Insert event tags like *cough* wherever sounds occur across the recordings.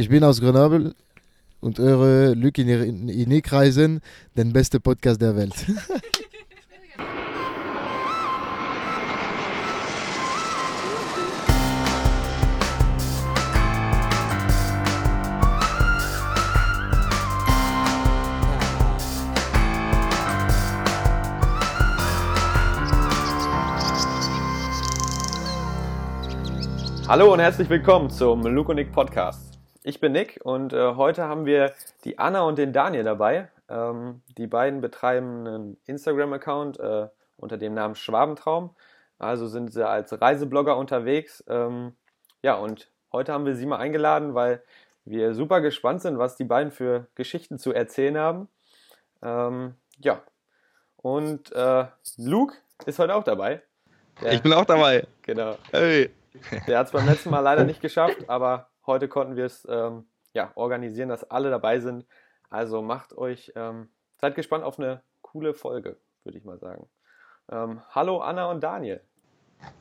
ich bin aus Grenoble und eure Luc in, in, Kreisen, den beste Podcast der Welt. Hallo und herzlich willkommen zum Nick Podcast. Ich bin Nick und äh, heute haben wir die Anna und den Daniel dabei. Ähm, die beiden betreiben einen Instagram-Account äh, unter dem Namen Schwabentraum. Also sind sie als Reiseblogger unterwegs. Ähm, ja, und heute haben wir sie mal eingeladen, weil wir super gespannt sind, was die beiden für Geschichten zu erzählen haben. Ähm, ja, und äh, Luke ist heute auch dabei. Der, ich bin auch dabei. Genau. Hey. Der hat es beim letzten Mal leider nicht geschafft, aber heute konnten wir es ähm, ja, organisieren, dass alle dabei sind. Also macht euch, ähm, seid gespannt auf eine coole Folge, würde ich mal sagen. Ähm, hallo Anna und Daniel.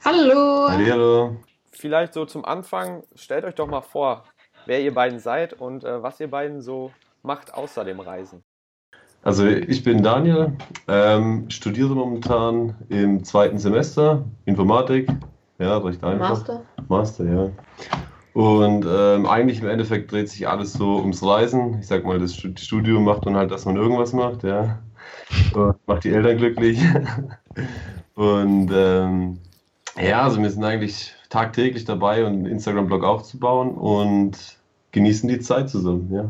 Hallo. Hallo. Vielleicht so zum Anfang, stellt euch doch mal vor, wer ihr beiden seid und äh, was ihr beiden so macht außer dem Reisen. Also ich bin Daniel, ähm, studiere momentan im zweiten Semester Informatik ja, recht einfach. Master. Master, ja. Und ähm, eigentlich im Endeffekt dreht sich alles so ums Reisen. Ich sag mal, das Studium macht dann halt, dass man irgendwas macht, ja. Macht die Eltern glücklich. *laughs* Und ähm, ja, also wir sind eigentlich tagtäglich dabei, einen Instagram-Blog aufzubauen und genießen die Zeit zusammen, ja.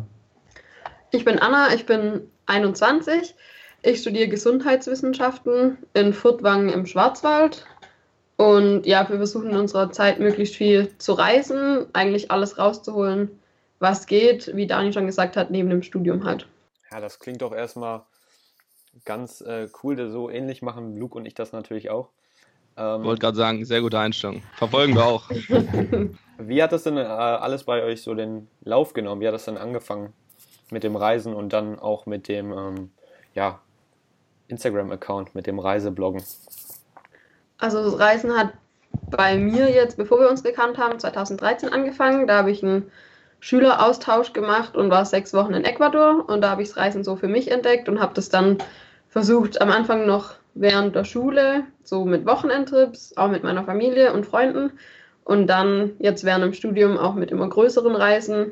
Ich bin Anna, ich bin 21. Ich studiere Gesundheitswissenschaften in Furtwangen im Schwarzwald und ja, wir versuchen in unserer Zeit möglichst viel zu reisen, eigentlich alles rauszuholen, was geht, wie Dani schon gesagt hat, neben dem Studium halt. Ja, das klingt doch erstmal ganz äh, cool. So ähnlich machen Luke und ich das natürlich auch. Ähm, Wollte gerade sagen, sehr gute Einstellung. Verfolgen wir auch. *laughs* wie hat das denn äh, alles bei euch so den Lauf genommen? Wie hat das denn angefangen mit dem Reisen und dann auch mit dem ähm, ja, Instagram-Account, mit dem Reisebloggen? Also das Reisen hat bei mir jetzt, bevor wir uns gekannt haben, 2013 angefangen. Da habe ich einen Schüleraustausch gemacht und war sechs Wochen in Ecuador. Und da habe ich das Reisen so für mich entdeckt und habe das dann versucht, am Anfang noch während der Schule, so mit Wochenendtrips, auch mit meiner Familie und Freunden. Und dann jetzt während dem Studium auch mit immer größeren Reisen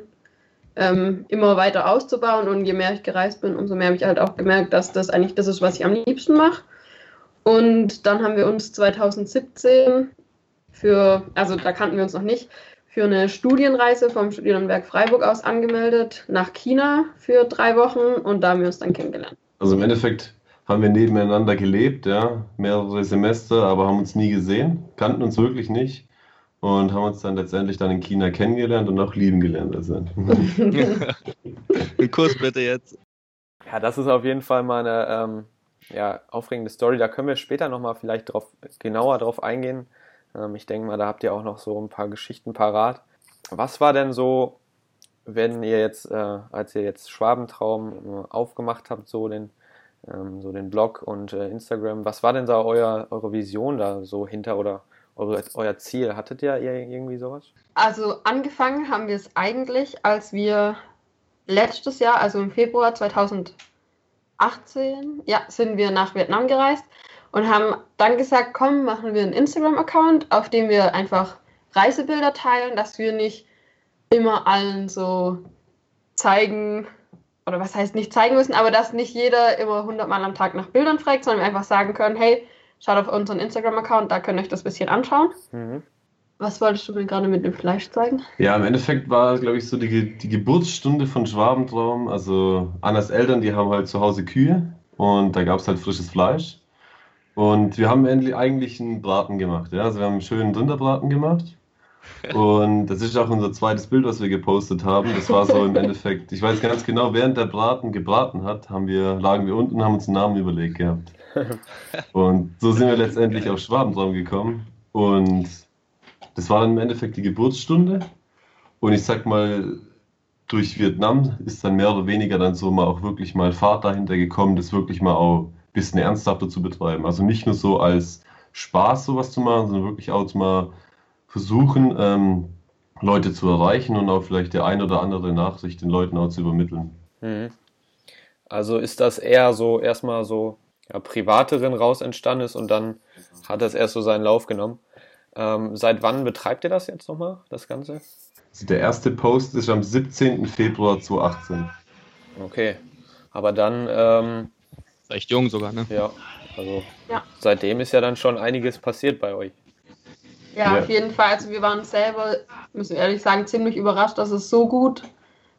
ähm, immer weiter auszubauen. Und je mehr ich gereist bin, umso mehr habe ich halt auch gemerkt, dass das eigentlich das ist, was ich am liebsten mache. Und dann haben wir uns 2017 für, also da kannten wir uns noch nicht, für eine Studienreise vom Studienwerk Freiburg aus angemeldet nach China für drei Wochen und da haben wir uns dann kennengelernt. Also im Endeffekt haben wir nebeneinander gelebt, ja, mehrere Semester, aber haben uns nie gesehen, kannten uns wirklich nicht und haben uns dann letztendlich dann in China kennengelernt und auch lieben gelernt. Also. *laughs* Ein Kurs bitte jetzt. Ja, das ist auf jeden Fall mal eine ähm, ja, aufregende Story. Da können wir später nochmal vielleicht drauf, genauer drauf eingehen. Ähm, ich denke mal, da habt ihr auch noch so ein paar Geschichten parat. Was war denn so, wenn ihr jetzt, äh, als ihr jetzt Schwabentraum äh, aufgemacht habt, so den, ähm, so den Blog und äh, Instagram, was war denn da euer, eure Vision da so hinter oder eure, euer Ziel? Hattet ihr irgendwie sowas? Also angefangen haben wir es eigentlich, als wir letztes Jahr, also im Februar 2000 18, ja, sind wir nach Vietnam gereist und haben dann gesagt, komm, machen wir einen Instagram-Account, auf dem wir einfach Reisebilder teilen, dass wir nicht immer allen so zeigen, oder was heißt nicht zeigen müssen, aber dass nicht jeder immer 100 Mal am Tag nach Bildern fragt, sondern wir einfach sagen können, hey, schaut auf unseren Instagram-Account, da könnt ihr euch das ein bisschen anschauen. Mhm. Was wolltest du mir gerade mit dem Fleisch zeigen? Ja, im Endeffekt war, glaube ich, so die, die Geburtsstunde von Schwabentraum. Also Annas Eltern, die haben halt zu Hause Kühe und da gab es halt frisches Fleisch. Und wir haben endlich eigentlich einen Braten gemacht. Ja? Also wir haben einen schönen Rinderbraten gemacht. Und das ist auch unser zweites Bild, was wir gepostet haben. Das war so im Endeffekt, ich weiß ganz genau, während der Braten gebraten hat, haben wir, lagen wir unten und haben uns einen Namen überlegt gehabt. *laughs* Und so sind wir letztendlich auf Schwabentraum gekommen. Und das war dann im Endeffekt die Geburtsstunde. Und ich sag mal, durch Vietnam ist dann mehr oder weniger dann so mal auch wirklich mal Fahrt dahinter gekommen, das wirklich mal auch ein bisschen ernsthafter zu betreiben. Also nicht nur so als Spaß sowas zu machen, sondern wirklich auch mal versuchen, ähm, Leute zu erreichen und auch vielleicht die ein oder andere Nachricht den Leuten auch zu übermitteln. Mhm. Also ist das eher so erstmal so ja, privateren raus entstanden ist und dann hat das erst so seinen Lauf genommen. Ähm, seit wann betreibt ihr das jetzt nochmal, das Ganze? Also der erste Post ist am 17. Februar 2018. Okay. Aber dann, ähm, Recht jung sogar, ne? ja, also Ja. seitdem ist ja dann schon einiges passiert bei euch. Ja, Ja. auf jeden Fall. Also wir waren selber, müssen wir ehrlich sagen, ziemlich überrascht, dass es so gut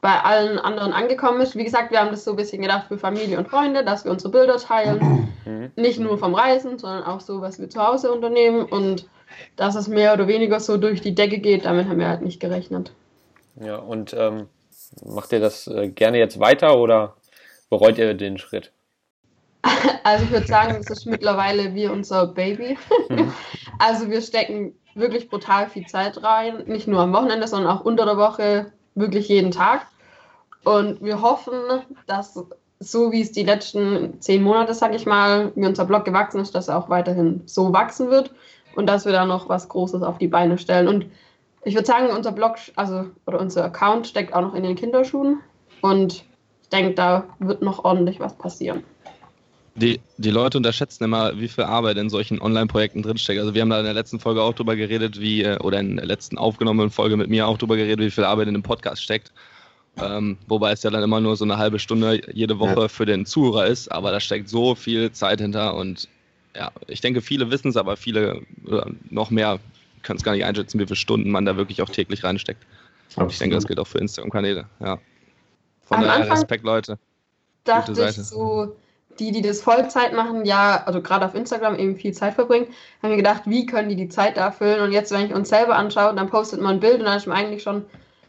bei allen anderen angekommen ist. Wie gesagt, wir haben das so ein bisschen gedacht für Familie und Freunde, dass wir unsere Bilder teilen. Mhm. Nicht nur vom Reisen, sondern auch so, was wir zu Hause unternehmen. Und dass es mehr oder weniger so durch die Decke geht, damit haben wir halt nicht gerechnet. Ja, und ähm, macht ihr das äh, gerne jetzt weiter oder bereut ihr den Schritt? *laughs* Also ich würde sagen, das ist mittlerweile wie unser Baby. Mhm. *laughs* Also wir stecken wirklich brutal viel Zeit rein, nicht nur am Wochenende, sondern auch unter der Woche, wirklich jeden Tag. Und wir hoffen, dass so wie es die letzten zehn Monate, sag ich mal, wie unser Blog gewachsen ist, dass er auch weiterhin so wachsen wird und dass wir da noch was Großes auf die Beine stellen. Und ich würde sagen, unser Blog, also oder unser Account steckt auch noch in den Kinderschuhen und ich denke, da wird noch ordentlich was passieren. Die, die Leute unterschätzen immer, wie viel Arbeit in solchen Online-Projekten drinsteckt. Also wir haben da in der letzten Folge auch drüber geredet, wie, äh, oder in der letzten aufgenommenen Folge mit mir auch drüber geredet, wie viel Arbeit in dem Podcast steckt. Ähm, wobei es ja dann immer nur so eine halbe Stunde jede Woche Ja. für den Zuhörer ist, aber da steckt so viel Zeit hinter und ja, ich denke, viele wissen es, aber viele oder noch mehr können es gar nicht einschätzen, wie viele Stunden man da wirklich auch täglich reinsteckt. Ich denke, das gilt auch für Instagram-Kanäle, ja. Von Am daher Anfang- Respekt, Leute. dachte Gute ich Seite. so, die, die das Vollzeit machen, ja, also gerade auf Instagram eben viel Zeit verbringen, haben mir gedacht, wie können die die Zeit da füllen? Und jetzt, wenn ich uns selber anschaue, dann postet man ein Bild und dann ist man eigentlich schon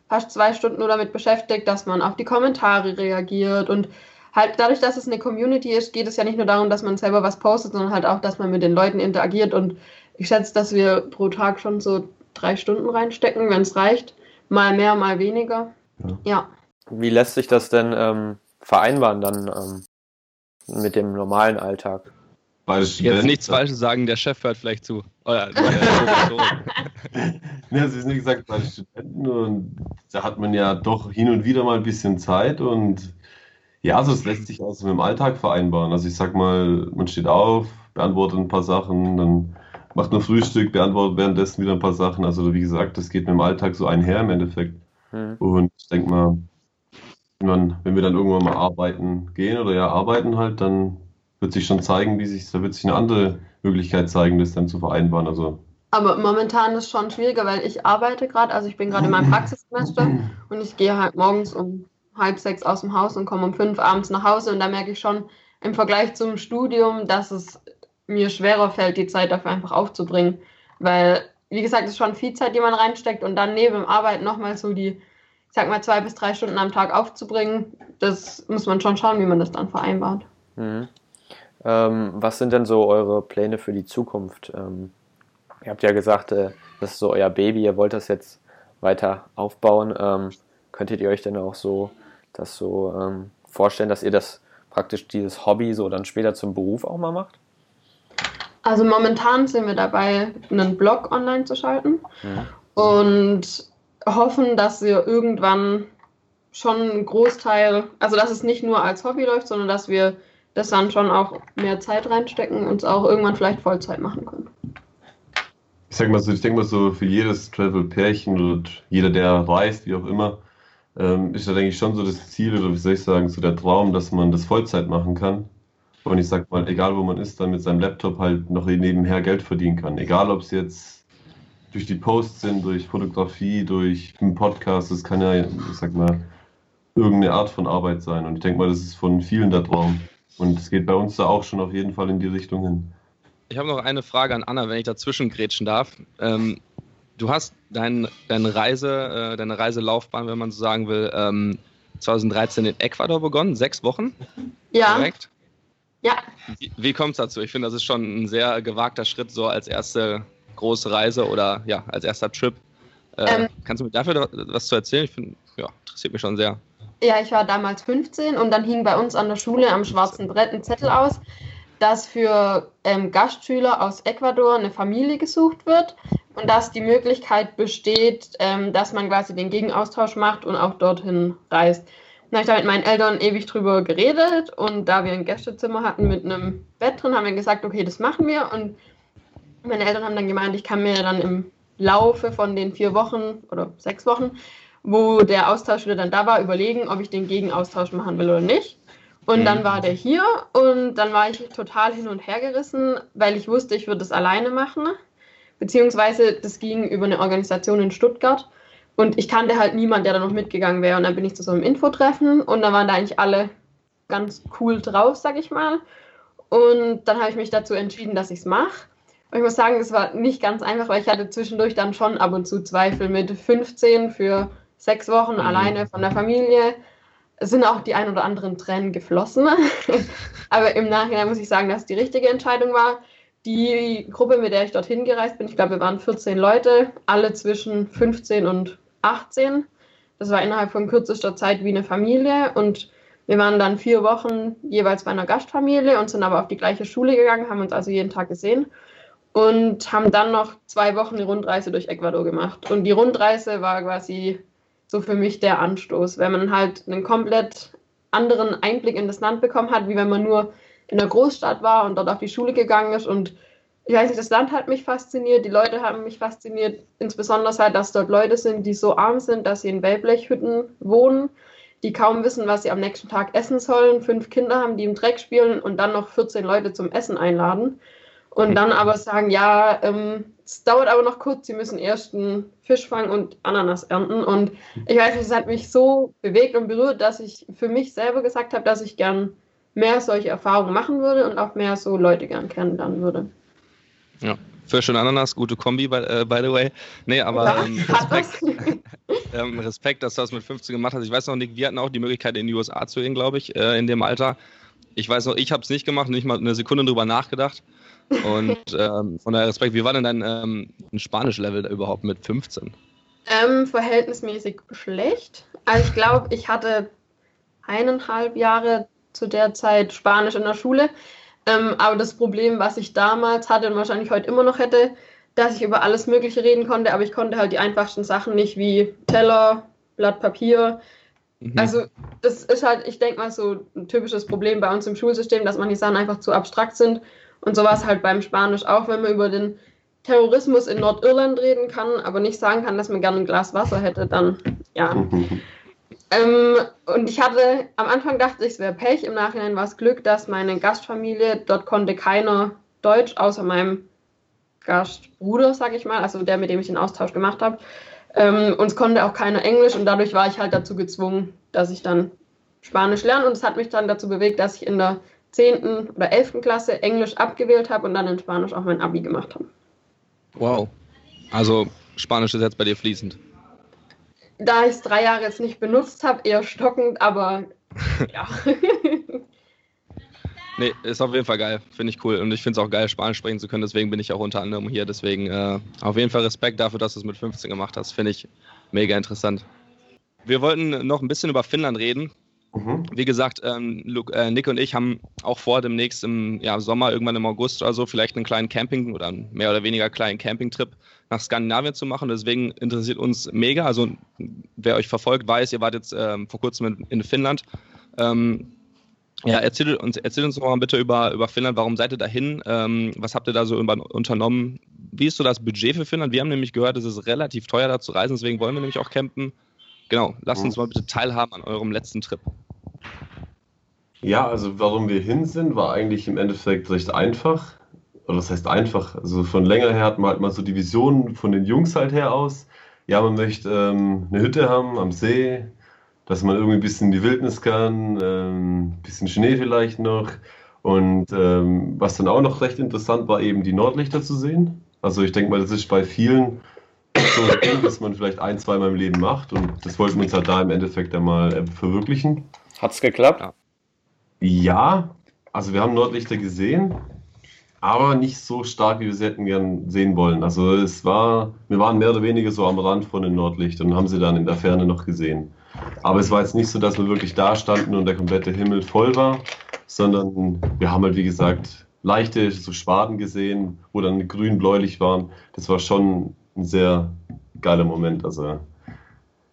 fast zwei Stunden nur damit beschäftigt, dass man auf die Kommentare reagiert und halt dadurch, dass es eine Community ist, geht es ja nicht nur darum, dass man selber was postet, sondern halt auch, dass man mit den Leuten interagiert und ich schätze, dass wir pro Tag schon so drei Stunden reinstecken, wenn es reicht. Mal mehr, mal weniger. Ja. ja. Wie lässt sich das denn ähm, vereinbaren dann ähm, mit dem normalen Alltag? Jetzt Studenten- nichts Falsches sagen, der Chef hört vielleicht zu. Oder, *laughs* so. *laughs* Ja, es ist wie gesagt bei Studenten und da hat man ja doch hin und wieder mal ein bisschen Zeit und ja, also es lässt sich also mit dem Alltag vereinbaren. Also ich sag mal, man steht auf, beantwortet ein paar Sachen, dann macht man Frühstück, beantwortet währenddessen wieder ein paar Sachen. Also wie gesagt, das geht mit dem Alltag so einher im Endeffekt. Hm. Und ich denke mal, wenn, man, wenn wir dann irgendwann mal arbeiten gehen oder ja arbeiten halt, dann wird sich schon zeigen, wie sich, da wird sich eine andere Möglichkeit zeigen, das dann zu vereinbaren. Also Aber momentan ist es schon schwieriger, weil ich arbeite gerade, also ich bin gerade in meinem *laughs* Praxissemester und ich gehe halt morgens um halb sechs aus dem Haus und komme um fünf abends nach Hause und da merke ich schon im Vergleich zum Studium, dass es mir schwerer fällt, die Zeit dafür einfach aufzubringen, weil, wie gesagt, es ist schon viel Zeit, die man reinsteckt und dann neben dem Arbeiten nochmal so die, ich sag mal, zwei bis drei Stunden am Tag aufzubringen, das muss man schon schauen, wie man das dann vereinbart. Mhm. Ähm, was sind denn so eure Pläne für die Zukunft? Ähm, ihr habt ja gesagt, äh, das ist so euer Baby, ihr wollt das jetzt weiter aufbauen. Ähm, könntet ihr euch denn auch so das so ähm, vorstellen, dass ihr das praktisch dieses Hobby so dann später zum Beruf auch mal macht? Also momentan sind wir dabei, einen Blog online zu schalten und hoffen, dass wir irgendwann schon einen Großteil, also dass es nicht nur als Hobby läuft, sondern dass wir das dann schon auch mehr Zeit reinstecken und es auch irgendwann vielleicht Vollzeit machen können. Ich sag mal so, ich denke mal so, für jedes Travel-Pärchen oder jeder, der reist, wie auch immer, ähm, ist da denke ich schon so das Ziel oder wie soll ich sagen, so der Traum, dass man das Vollzeit machen kann. Und ich sag mal, egal wo man ist, dann mit seinem Laptop halt noch nebenher Geld verdienen kann. Egal ob es jetzt durch die Posts sind, durch Fotografie, durch einen Podcast, das kann ja, ich sag mal, irgendeine Art von Arbeit sein. Und ich denke mal, das ist von vielen der Traum. Und es geht bei uns da auch schon auf jeden Fall in die Richtung hin. Ich habe noch eine Frage an Anna, wenn ich dazwischen grätschen darf. Ähm, du hast dein, deine Reise, äh, deine Reiselaufbahn, wenn man so sagen will, ähm, 2013 in Ecuador begonnen, sechs Wochen, Ja, korrekt? ja. Wie, wie kommt es dazu? Ich finde, das ist schon ein sehr gewagter Schritt, so als erste große Reise oder ja, als erster Trip. Äh, Ähm. kannst du mir dafür was zu erzählen? Ich finde, ja, interessiert mich schon sehr. Ja, ich war damals 15 und dann hing bei uns an der Schule am schwarzen Brett ein Zettel aus, dass für ähm, Gastschüler aus Ecuador eine Familie gesucht wird, und dass die Möglichkeit besteht, ähm, dass man quasi den Gegenaustausch macht und auch dorthin reist. Da habe ich da mit meinen Eltern ewig drüber geredet und da wir ein Gästezimmer hatten mit einem Bett drin, haben wir gesagt, okay, das machen wir. Und meine Eltern haben dann gemeint, ich kann mir dann im Laufe von den vier Wochen oder sechs Wochen, wo der Austausch wieder dann da war, überlegen, ob ich den Gegenaustausch machen will oder nicht. Und dann mhm. war der hier und dann war ich total hin und her gerissen, weil ich wusste, ich würde es alleine machen. Beziehungsweise das ging über eine Organisation in Stuttgart. Und ich kannte halt niemanden, der da noch mitgegangen wäre. Und dann bin ich zu so einem Infotreffen und da waren da eigentlich alle ganz cool drauf, sag ich mal. Und dann habe ich mich dazu entschieden, dass ich es mache. Und ich muss sagen, es war nicht ganz einfach, weil ich hatte zwischendurch dann schon ab und zu Zweifel mit 15 für sechs Wochen mhm. alleine von der Familie. Sind auch die ein oder anderen Tränen geflossen. *laughs* Aber im Nachhinein muss ich sagen, dass es die richtige Entscheidung war. Die Gruppe, mit der ich dorthin gereist bin, ich glaube, wir waren 14 Leute, alle zwischen 15 und 18. Das war innerhalb von kürzester Zeit wie eine Familie und wir waren dann vier Wochen jeweils bei einer Gastfamilie und sind aber auf die gleiche Schule gegangen, haben uns also jeden Tag gesehen und haben dann noch zwei Wochen eine Rundreise durch Ecuador gemacht. Und die Rundreise war quasi so für mich der Anstoß, wenn man halt einen komplett anderen Einblick in das Land bekommen hat, wie wenn man nur in der Großstadt war und dort auf die Schule gegangen ist. Und ich weiß nicht, das Land hat mich fasziniert, die Leute haben mich fasziniert, insbesondere halt, dass dort Leute sind, die so arm sind, dass sie in Wellblechhütten wohnen, die kaum wissen, was sie am nächsten Tag essen sollen, fünf Kinder haben, die im Dreck spielen und dann noch 14 Leute zum Essen einladen. Und dann aber sagen, ja, ähm, es dauert aber noch kurz, sie müssen erst einen Fisch fangen und Ananas ernten. Und ich weiß nicht, es hat mich so bewegt und berührt, dass ich für mich selber gesagt habe, dass ich gern mehr solche Erfahrungen machen würde und auch mehr so Leute gern kennenlernen würde. Ja, Fisch und Ananas, gute Kombi, by, uh, by the way. Nee, aber ja, ähm, Respekt, *laughs* ähm, Respekt, dass du das mit 15 gemacht hast. Ich weiß noch, Nick, wir hatten auch die Möglichkeit, in die USA zu gehen, glaube ich, äh, in dem Alter. Ich weiß noch, ich habe es nicht gemacht, nicht mal eine Sekunde drüber nachgedacht. Und ähm, von daher Respekt, wie war denn dein ähm, Spanisch-Level überhaupt mit 15? Ähm, verhältnismäßig schlecht. Also ich glaube, ich hatte eineinhalb Jahre zu der Zeit Spanisch in der Schule. Ähm, aber das Problem, was ich damals hatte und wahrscheinlich heute immer noch hätte, dass ich über alles Mögliche reden konnte, aber ich konnte halt die einfachsten Sachen nicht wie Teller, Blatt Papier. Mhm. Also das ist halt, ich denke mal, so ein typisches Problem bei uns im Schulsystem, dass manche Sachen einfach zu abstrakt sind. Und so war es halt beim Spanisch auch, wenn man über den Terrorismus in Nordirland reden kann, aber nicht sagen kann, dass man gerne ein Glas Wasser hätte, dann ja. *laughs* Ähm, und ich hatte, am Anfang dachte ich, es wäre Pech, im Nachhinein war es Glück, dass meine Gastfamilie, dort konnte keiner Deutsch, außer meinem Gastbruder, sag ich mal, also der, mit dem ich den Austausch gemacht habe. Ähm, uns konnte auch keiner Englisch und dadurch war ich halt dazu gezwungen, dass ich dann Spanisch lerne und es hat mich dann dazu bewegt, dass ich in der 10. oder 11. Klasse Englisch abgewählt habe und dann in Spanisch auch mein Abi gemacht habe. Wow. Also Spanisch ist jetzt bei dir fließend da ich es drei Jahre jetzt nicht benutzt habe, eher stockend, aber *laughs* ja. *laughs* nee, ist auf jeden Fall geil. Finde ich cool. Und ich finde es auch geil, Spanisch sprechen zu können. Deswegen bin ich auch unter anderem hier. Deswegen äh, auf jeden Fall Respekt dafür, dass du es mit 15 gemacht hast. Finde ich mega interessant. Wir wollten noch ein bisschen über Finnland reden. Mhm. Wie gesagt, ähm, Luke, äh, Nick und ich haben auch vor, demnächst im ja, Sommer, irgendwann im August oder so, vielleicht einen kleinen Camping oder einen mehr oder weniger kleinen Campingtrip nach Skandinavien zu machen. Deswegen interessiert uns mega. Also, wer euch verfolgt, weiß, ihr wart jetzt ähm, vor kurzem in, in Finnland. Ähm, ja, erzählt uns, erzählt uns mal bitte über, über Finnland. Warum seid ihr dahin? Ähm, was habt ihr da so unternommen? Wie ist so das Budget für Finnland? Wir haben nämlich gehört, es ist relativ teuer da zu reisen, deswegen wollen wir nämlich auch campen. Genau, lasst uns mal bitte teilhaben an eurem letzten Trip. Ja, also warum wir hin sind, war eigentlich im Endeffekt recht einfach. Oder das heißt einfach, also von länger her hat man halt mal so die Vision von den Jungs halt her aus. Ja, man möchte ähm, eine Hütte haben am See, dass man irgendwie ein bisschen in die Wildnis kann, ein ähm, bisschen Schnee vielleicht noch. Und ähm, was dann auch noch recht interessant war, eben die Nordlichter zu sehen. Also ich denke mal, das ist bei vielen so ein Ding, das man vielleicht ein, zwei Mal im Leben macht. Und das wollten wir uns halt da im Endeffekt einmal äh, verwirklichen. Hat es geklappt? Ja, also wir haben Nordlichter gesehen, aber nicht so stark, wie wir sie hätten gern sehen wollen. Also es war, wir waren mehr oder weniger so am Rand von den Nordlichtern und haben sie dann in der Ferne noch gesehen. Aber es war jetzt nicht so, dass wir wirklich da standen und der komplette Himmel voll war, sondern wir haben halt, wie gesagt, leichte so Schwaden gesehen, wo dann grün-bläulich waren. Das war schon ein sehr geiler Moment. Also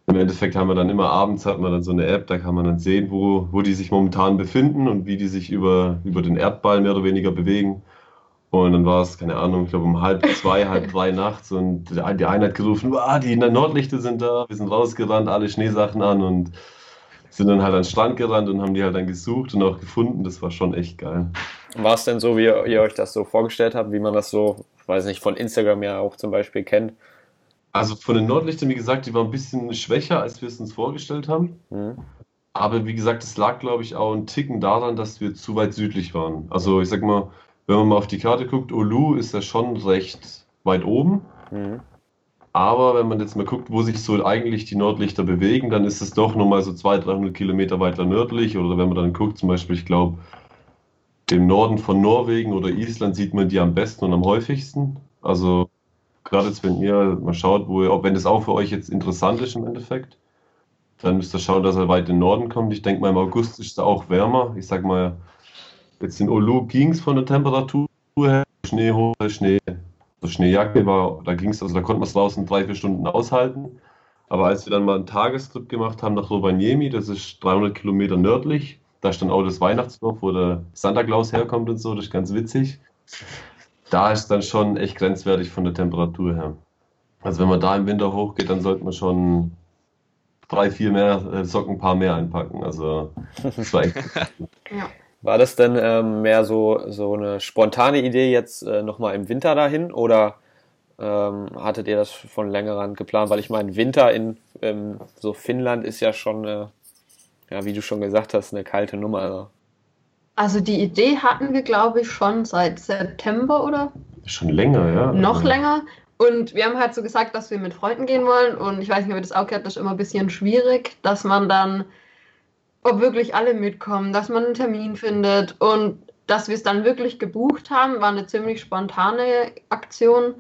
im Endeffekt haben wir dann immer abends hat man dann so eine App, da kann man dann sehen, wo, wo die sich momentan befinden und wie die sich über, über den Erdball mehr oder weniger bewegen. Und dann war es, keine Ahnung, ich glaube um halb zwei, halb drei nachts und die eine hat gerufen, ah, die Nordlichter sind da, wir sind rausgerannt, alle Schneesachen an und sind dann halt an den Strand gerannt und haben die halt dann gesucht und auch gefunden. Das war schon echt geil. War es denn so, wie ihr euch das so vorgestellt habt, wie man das so, weiß nicht, von Instagram ja auch zum Beispiel kennt? Also von den Nordlichtern, wie gesagt, die waren ein bisschen schwächer, als wir es uns vorgestellt haben. Mhm. Aber wie gesagt, es lag, glaube ich, auch ein Ticken daran, dass wir zu weit südlich waren. Also ich sag mal, wenn man mal auf die Karte guckt, Olu ist ja schon recht weit oben. Mhm. Aber wenn man jetzt mal guckt, wo sich so eigentlich die Nordlichter bewegen, dann ist es doch nochmal so 200, 300 Kilometer weiter nördlich. Oder wenn man dann guckt, zum Beispiel, ich glaube, im Norden von Norwegen oder Island sieht man die am besten und am häufigsten. Also gerade jetzt, wenn ihr mal schaut, wo ihr, ob wenn das auch für euch jetzt interessant ist im Endeffekt, dann müsst ihr schauen, dass er weit in den Norden kommt. Ich denke mal, im August ist es auch wärmer. Ich sag mal, jetzt in Olu ging es von der Temperatur her, Schnee hoch, Schnee, also Schneejacke war, da ging es, also da konnte man es draußen drei, vier Stunden aushalten. Aber als wir dann mal einen Tagestrip gemacht haben nach Rovaniemi, das ist 300 Kilometer nördlich, da ist dann auch das Weihnachtsdorf, wo der Santa Claus herkommt und so, das ist ganz witzig da ist dann schon echt grenzwertig von der Temperatur her. Also wenn man da im Winter hochgeht, dann sollte man schon drei, vier mehr äh, Socken, ein paar mehr einpacken. Also das war echt. *laughs* ja. War das denn ähm, mehr so, so eine spontane Idee jetzt äh, nochmal im Winter dahin oder ähm, hattet ihr das von längerem geplant? Weil ich meine, Winter in ähm, so Finnland ist ja schon, äh, ja, wie du schon gesagt hast, eine kalte Nummer. Also. Also die Idee hatten wir, glaube ich, schon seit September oder? Schon länger, ja. Noch also. länger. Und wir haben halt so gesagt, dass wir mit Freunden gehen wollen. Und ich weiß nicht, ob ihr das auch kennt, das ist immer ein bisschen schwierig, dass man dann, ob wirklich alle mitkommen, dass man einen Termin findet. Und dass wir es dann wirklich gebucht haben, war eine ziemlich spontane Aktion.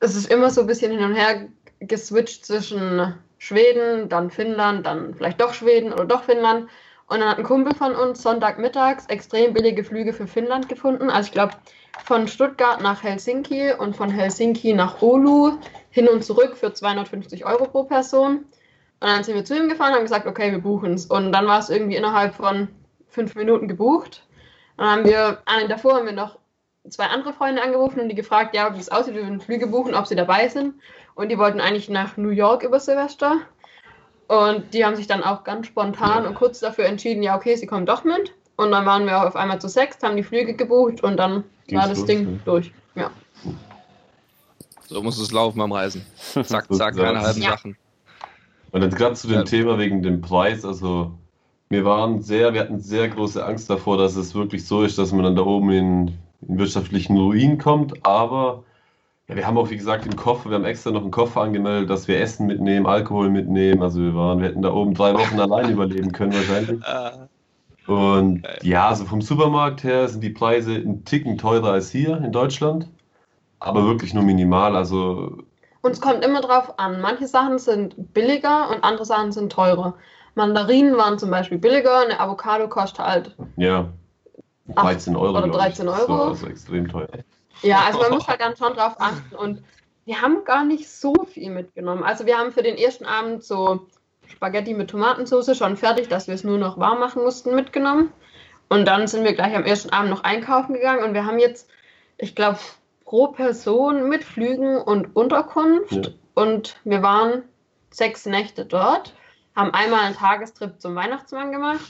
Es ist immer so ein bisschen hin und her geswitcht zwischen Schweden, dann Finnland, dann vielleicht doch Schweden oder doch Finnland. Und dann hat ein Kumpel von uns Sonntagmittags extrem billige Flüge für Finnland gefunden. Also ich glaube von Stuttgart nach Helsinki und von Helsinki nach Oulu hin und zurück für 250 Euro pro Person. Und dann sind wir zu ihm gefahren und haben gesagt, okay, wir buchen es. Und dann war es irgendwie innerhalb von fünf Minuten gebucht. Dann haben wir, einen davor haben wir noch zwei andere Freunde angerufen und die gefragt, ja, wie es aussieht, wir würden Flüge buchen, ob sie dabei sind. Und die wollten eigentlich nach New York über Silvester. Und die haben sich dann auch ganz spontan ja. und kurz dafür entschieden, ja, okay, sie kommen doch mit. Und dann waren wir auf einmal zu sechs, haben die Flüge gebucht und dann Ging's war das durch, Ding ne? durch. Ja. So muss es laufen beim Reisen. Zack, zack, *laughs* keine halben ja. Sachen. Und jetzt gerade zu dem ja. Thema wegen dem Preis, also wir waren sehr, wir hatten sehr große Angst davor, dass es wirklich so ist, dass man dann da oben in, in wirtschaftlichen Ruin kommt, aber ja, wir haben auch, wie gesagt, im Koffer, wir haben extra noch einen Koffer angemeldet, dass wir Essen mitnehmen, Alkohol mitnehmen. Also wir waren, wir hätten da oben drei Wochen allein überleben können wahrscheinlich. *laughs* Ah. Und ja, also vom Supermarkt her sind die Preise ein Ticken teurer als hier in Deutschland, aber wirklich nur minimal. Also und es kommt immer drauf an. Manche Sachen sind billiger und andere Sachen sind teurer. Mandarinen waren zum Beispiel billiger, eine Avocado kostet halt. Ja. 13 Euro. Oder 13 Euro. So, also extrem teuer. Ja, *laughs* also man muss halt dann schon drauf achten. Und wir haben gar nicht so viel mitgenommen. Also wir haben für den ersten Abend so Spaghetti mit Tomatensauce schon fertig, dass wir es nur noch warm machen mussten, mitgenommen. Und dann sind wir gleich am ersten Abend noch einkaufen gegangen und wir haben jetzt, ich glaube, pro Person mit Flügen und Unterkunft. Ja. Und wir waren sechs Nächte dort, haben einmal einen Tagestrip zum Weihnachtsmann gemacht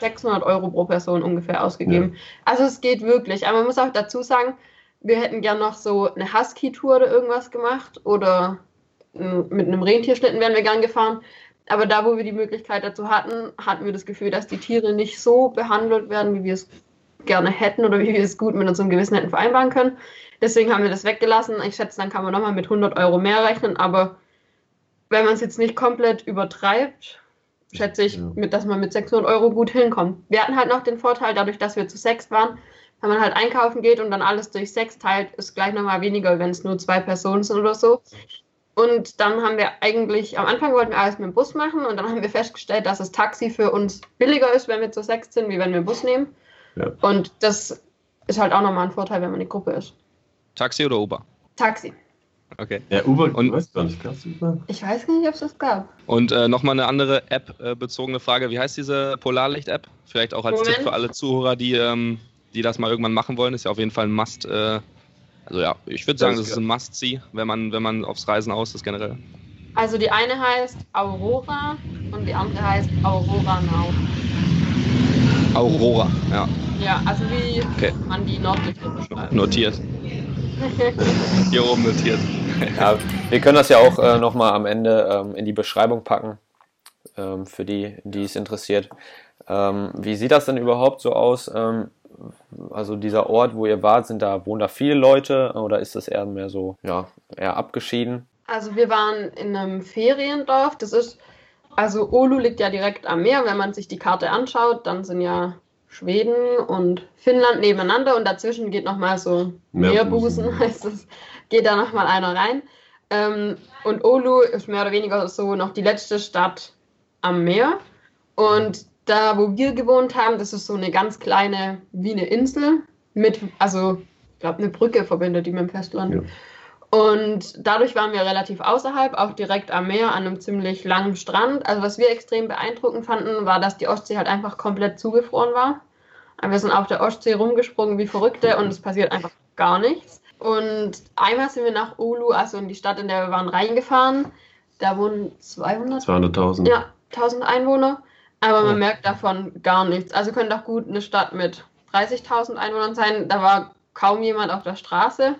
600 Euro pro Person ungefähr ausgegeben. Ja. Also es geht wirklich. Aber man muss auch dazu sagen, wir hätten gern noch so eine Husky-Tour oder irgendwas gemacht oder mit einem Rentierschnitten wären wir gern gefahren. Aber da, wo wir die Möglichkeit dazu hatten, hatten wir das Gefühl, dass die Tiere nicht so behandelt werden, wie wir es gerne hätten oder wie wir es gut mit unserem Gewissen hätten vereinbaren können. Deswegen haben wir das weggelassen. Ich schätze, dann kann man nochmal mit 100 Euro mehr rechnen. Aber wenn man es jetzt nicht komplett übertreibt, schätze ich, ja. mit, dass man mit 600 Euro gut hinkommt. Wir hatten halt noch den Vorteil, dadurch, dass wir zu sechs waren, wenn man halt einkaufen geht und dann alles durch sechs teilt, ist gleich nochmal weniger, wenn es nur zwei Personen sind oder so. Und dann haben wir eigentlich, am Anfang wollten wir alles mit dem Bus machen und dann haben wir festgestellt, dass das Taxi für uns billiger ist, wenn wir zu sechs sind, wie wenn wir einen Bus nehmen. Ja. Und das ist halt auch nochmal ein Vorteil, wenn man eine Gruppe ist. Taxi oder Uber? Taxi. Okay. Ja, Uber, Und- ich weiß gar nicht, gab's Uber? Ich weiß gar nicht, ob es das gab. Und äh, nochmal eine andere App-bezogene Frage. Wie heißt diese Polarlicht-App? Vielleicht auch als Moment. Tipp für alle Zuhörer, die, ähm, die das mal irgendwann machen wollen. Ist ja auf jeden Fall ein Must. Äh, also ja, ich würde sagen, das ist ein Must-See, wenn man, wenn man aufs Reisen aus ist generell. Also die eine heißt Aurora und die andere heißt Aurora Now. Aurora, ja, Ja, also wie Okay. man die Nordlichter beschreibt. notiert. *laughs* Hier oben notiert. Ja, wir können das ja auch äh, nochmal am Ende ähm, in die Beschreibung packen, ähm, für die, die es interessiert. Ähm, wie sieht das denn überhaupt so aus? Ähm, also dieser Ort, wo ihr wart, sind da, wohnen da viele Leute oder ist das eher mehr so, ja, eher abgeschieden? Also wir waren in einem Feriendorf. Das ist, also Oulu liegt ja direkt am Meer. Wenn man sich die Karte anschaut, dann sind ja Schweden und Finnland nebeneinander und dazwischen geht nochmal so Meerbusen. Meerbusen, heißt es, geht da nochmal einer rein. Ähm, und Oulu ist mehr oder weniger so noch die letzte Stadt am Meer. Und da, wo wir gewohnt haben, das ist so eine ganz kleine, wie eine Insel mit, also ich glaube, eine Brücke verbindet die mit dem Festland. Ja. Und dadurch waren wir relativ außerhalb, auch direkt am Meer, an einem ziemlich langen Strand. Also was wir extrem beeindruckend fanden, war, dass die Ostsee halt einfach komplett zugefroren war. Wir sind auf der Ostsee rumgesprungen wie Verrückte und es passiert einfach gar nichts. Und einmal sind wir nach Oulu, also in die Stadt, in der wir waren, reingefahren. Da wohnen 200 200.000. ja, 1000 Einwohner, aber man Oh. merkt davon gar nichts. Also könnte auch gut eine Stadt mit 30.000 Einwohnern sein. Da war kaum jemand auf der Straße.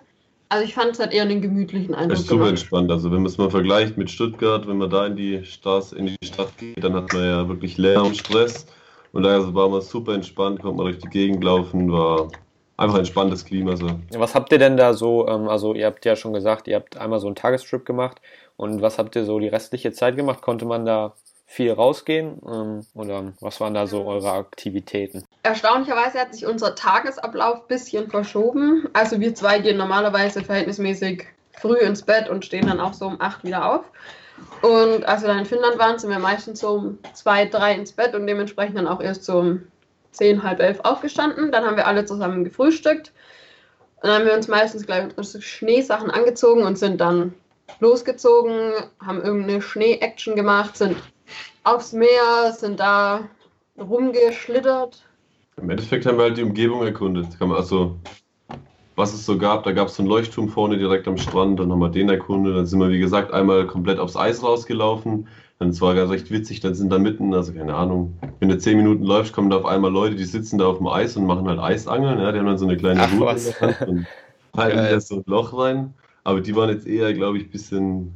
Also ich fand es halt eher einen gemütlichen Das Eindruck ist super entspannt. Also wenn man es mal vergleicht mit Stuttgart, wenn man da in die Straße, in die Stadt geht, dann hat man ja wirklich Lärm und Stress. Und daher war man super entspannt, konnte man durch die Gegend laufen, war einfach ein entspanntes Klima. So. Was habt ihr denn da so, ähm, also ihr habt ja schon gesagt, ihr habt einmal so einen Tagestrip gemacht und was habt ihr so die restliche Zeit gemacht? Konnte man da viel rausgehen ähm, oder was waren da so eure Aktivitäten? Erstaunlicherweise hat sich unser Tagesablauf ein bisschen verschoben. Also wir zwei gehen normalerweise verhältnismäßig früh ins Bett und stehen dann auch so um 8 wieder auf. Und als wir dann in Finnland waren, sind wir meistens so um 2, 3 ins Bett und dementsprechend dann auch erst so um 10, halb elf aufgestanden. Dann haben wir alle zusammen gefrühstückt. Und dann haben wir uns meistens gleich unsere Schneesachen angezogen und sind dann losgezogen, haben irgendeine Schnee-Action gemacht, sind aufs Meer, sind da rumgeschlittert. Im Endeffekt haben wir halt die Umgebung erkundet. Also, was es so gab, da gab es so einen Leuchtturm vorne direkt am Strand, dann haben wir den erkundet, dann sind wir, wie gesagt, einmal komplett aufs Eis rausgelaufen. Dann es war ganz recht witzig, dann sind da mitten, also keine Ahnung, wenn du zehn Minuten läufst, kommen da auf einmal Leute, die sitzen da auf dem Eis und machen halt Eisangeln. Ja, die haben dann so eine kleine Ach, Rute und halten da so ein Loch rein. Aber die waren jetzt eher, glaube ich, ein bisschen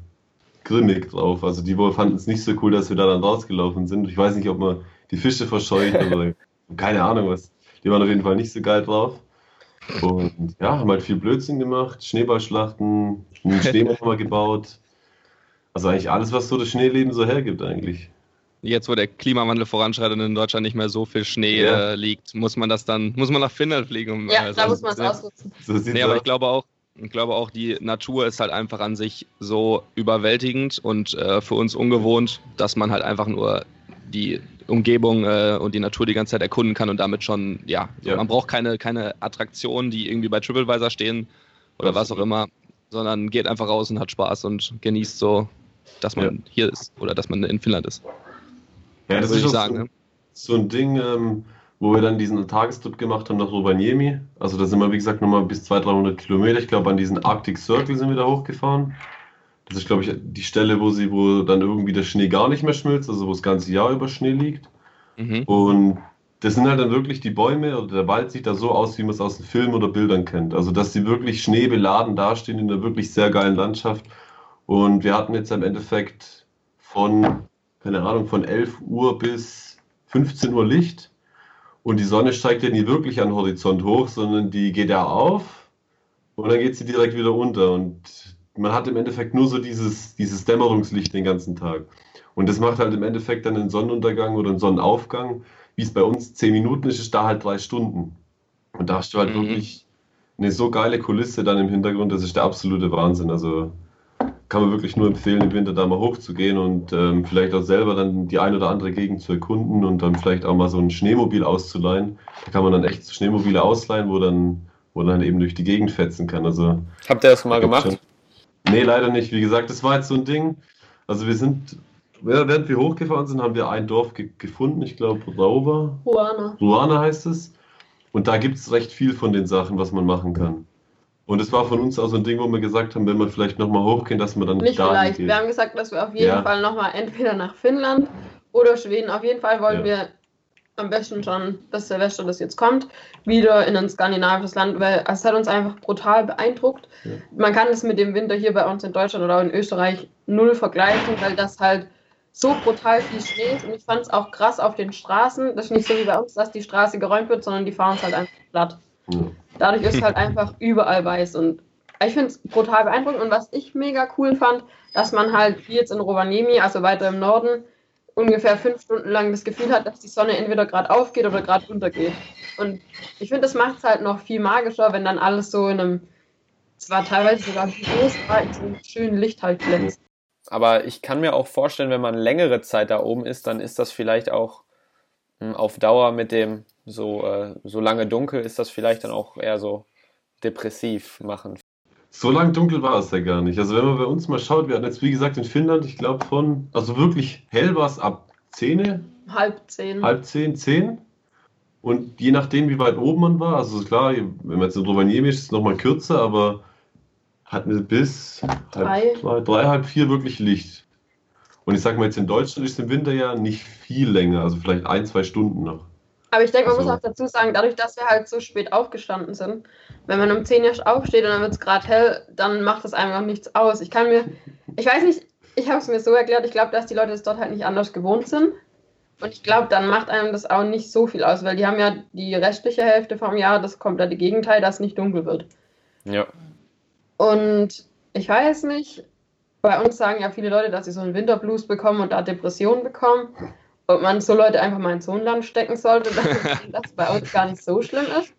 grimmig drauf. Also die wohl fanden es nicht so cool, dass wir da dann rausgelaufen sind. Ich weiß nicht, ob man die Fische verscheucht oder *laughs* keine Ahnung was. Die waren auf jeden Fall nicht so geil drauf. Und ja, haben halt viel Blödsinn gemacht, Schneeballschlachten, einen *laughs* Schneemann haben wir gebaut. Also eigentlich alles, was so das Schneeleben so hergibt eigentlich. Jetzt, wo der Klimawandel voranschreitet und in Deutschland nicht mehr so viel Schnee Ja. äh, liegt, muss man das dann, muss man nach Finnland fliegen. Um, Ja, äh, da muss man es ausnutzen. So Nee, aber ich glaube auch, ich glaube auch, die Natur ist halt einfach an sich so überwältigend und äh, für uns ungewohnt, dass man halt einfach nur die Umgebung äh, und die Natur die ganze Zeit erkunden kann und damit schon, ja, Ja. man braucht keine, keine Attraktionen, die irgendwie bei TripAdvisor stehen oder was auch immer, sondern geht einfach raus und hat Spaß und genießt so, dass man Ja. hier ist oder dass man in Finnland ist. Ja, das würde ist ich sagen. so, Ne? so ein Ding, ähm, wo wir dann diesen Tagestrip gemacht haben nach Rovaniemi. Also da sind wir, wie gesagt, nochmal bis 200, 300 Kilometer. Ich glaube, an diesen Arctic Circle sind wir da hochgefahren. Das ist, glaube ich, die Stelle, wo sie, wo dann irgendwie der Schnee gar nicht mehr schmilzt, also wo das ganze Jahr über Schnee liegt. Mhm. Und das sind halt dann wirklich die Bäume oder der Wald sieht da so aus, wie man es aus den Filmen oder Bildern kennt. Also, dass sie wirklich schneebeladen dastehen in einer wirklich sehr geilen Landschaft. Und wir hatten jetzt im Endeffekt von, keine Ahnung, von 11 Uhr bis 15 Uhr Licht. Und die Sonne steigt ja nie wirklich an den Horizont hoch, sondern die geht ja auf und dann geht sie direkt wieder unter. Und man hat im Endeffekt nur so dieses, dieses Dämmerungslicht den ganzen Tag. Und das macht halt im Endeffekt dann einen Sonnenuntergang oder einen Sonnenaufgang, wie es bei uns 10 Minuten ist, ist da halt drei Stunden. Und da hast du halt Mhm. wirklich eine so geile Kulisse dann im Hintergrund, das ist der absolute Wahnsinn. Also kann man wirklich nur empfehlen, im Winter da mal hochzugehen und ähm, vielleicht auch selber dann die ein oder andere Gegend zu erkunden und dann vielleicht auch mal so ein Schneemobil auszuleihen. Da kann man dann echt Schneemobile ausleihen, wo dann, wo dann eben durch die Gegend fetzen kann. Also Habt ihr das mal gemacht? Nee, leider nicht. Wie gesagt, das war jetzt so ein Ding. Also wir sind, während wir hochgefahren sind, haben wir ein Dorf ge gefunden. Ich glaube, Rauber. Ruana. Ruana heißt es. Und da gibt es recht viel von den Sachen, was man machen kann. Und es war von uns auch so ein Ding, wo wir gesagt haben, wenn wir vielleicht nochmal hochgehen, dass wir dann Nicht da vielleicht. gehen. Wir haben gesagt, dass wir auf jeden Ja. Fall nochmal entweder nach Finnland oder Schweden. Auf jeden Fall wollen Ja. wir am besten schon das Silvester, das jetzt kommt, wieder in ein skandinavisches Land, weil es hat uns einfach brutal beeindruckt. Ja. Man kann es mit dem Winter hier bei uns in Deutschland oder auch in Österreich null vergleichen, weil das halt so brutal viel Schnee ist. Und ich fand es auch krass auf den Straßen. Das ist nicht so wie bei uns, dass die Straße geräumt wird, sondern die fahren es halt einfach platt. Ja. Dadurch ist halt einfach überall weiß und ich finde es brutal beeindruckend und was ich mega cool fand, dass man halt wie jetzt in Rovaniemi, also weiter im Norden, ungefähr fünf Stunden lang das Gefühl hat, dass die Sonne entweder gerade aufgeht oder gerade untergeht. Und ich finde, das macht es halt noch viel magischer, wenn dann alles so in einem, zwar teilweise sogar groß war, in so einem schönen Licht halt glänzt. Aber ich kann mir auch vorstellen, wenn man längere Zeit da oben ist, dann ist das vielleicht auch auf Dauer mit dem so, äh, so lange dunkel, ist das vielleicht dann auch eher so depressiv machen. So lang dunkel war es ja gar nicht. Also wenn man bei uns mal schaut, wir hatten jetzt wie gesagt in Finnland, ich glaube von, also wirklich hell war es ab 10, Halb zehn. halb 10, 10. Und je nachdem, wie weit oben man war, also klar, wenn man jetzt in Rovaniemi ist, ist es nochmal kürzer, aber hatten wir bis Drei. halb zwei, drei, halb vier wirklich Licht. Und ich sag mal, jetzt in Deutschland ist im Winter ja nicht viel länger, also vielleicht ein, zwei Stunden noch. Aber ich denke, man Also- muss auch dazu sagen, dadurch, dass wir halt so spät aufgestanden sind, wenn man um 10 Uhr aufsteht und dann wird es gerade hell, dann macht das einfach nichts aus. Ich kann mir, ich weiß nicht, ich habe es mir so erklärt, ich glaube, dass die Leute es dort halt nicht anders gewohnt sind. Und ich glaube, dann macht einem das auch nicht so viel aus, weil die haben ja die restliche Hälfte vom Jahr das komplette Gegenteil, dass es nicht dunkel wird. Ja. Und ich weiß nicht, bei uns sagen ja viele Leute, dass sie so einen Winterblues bekommen und da Depressionen bekommen. Und man so Leute einfach mal ins Hohenland stecken sollte, dass *laughs* das bei uns gar nicht so schlimm ist.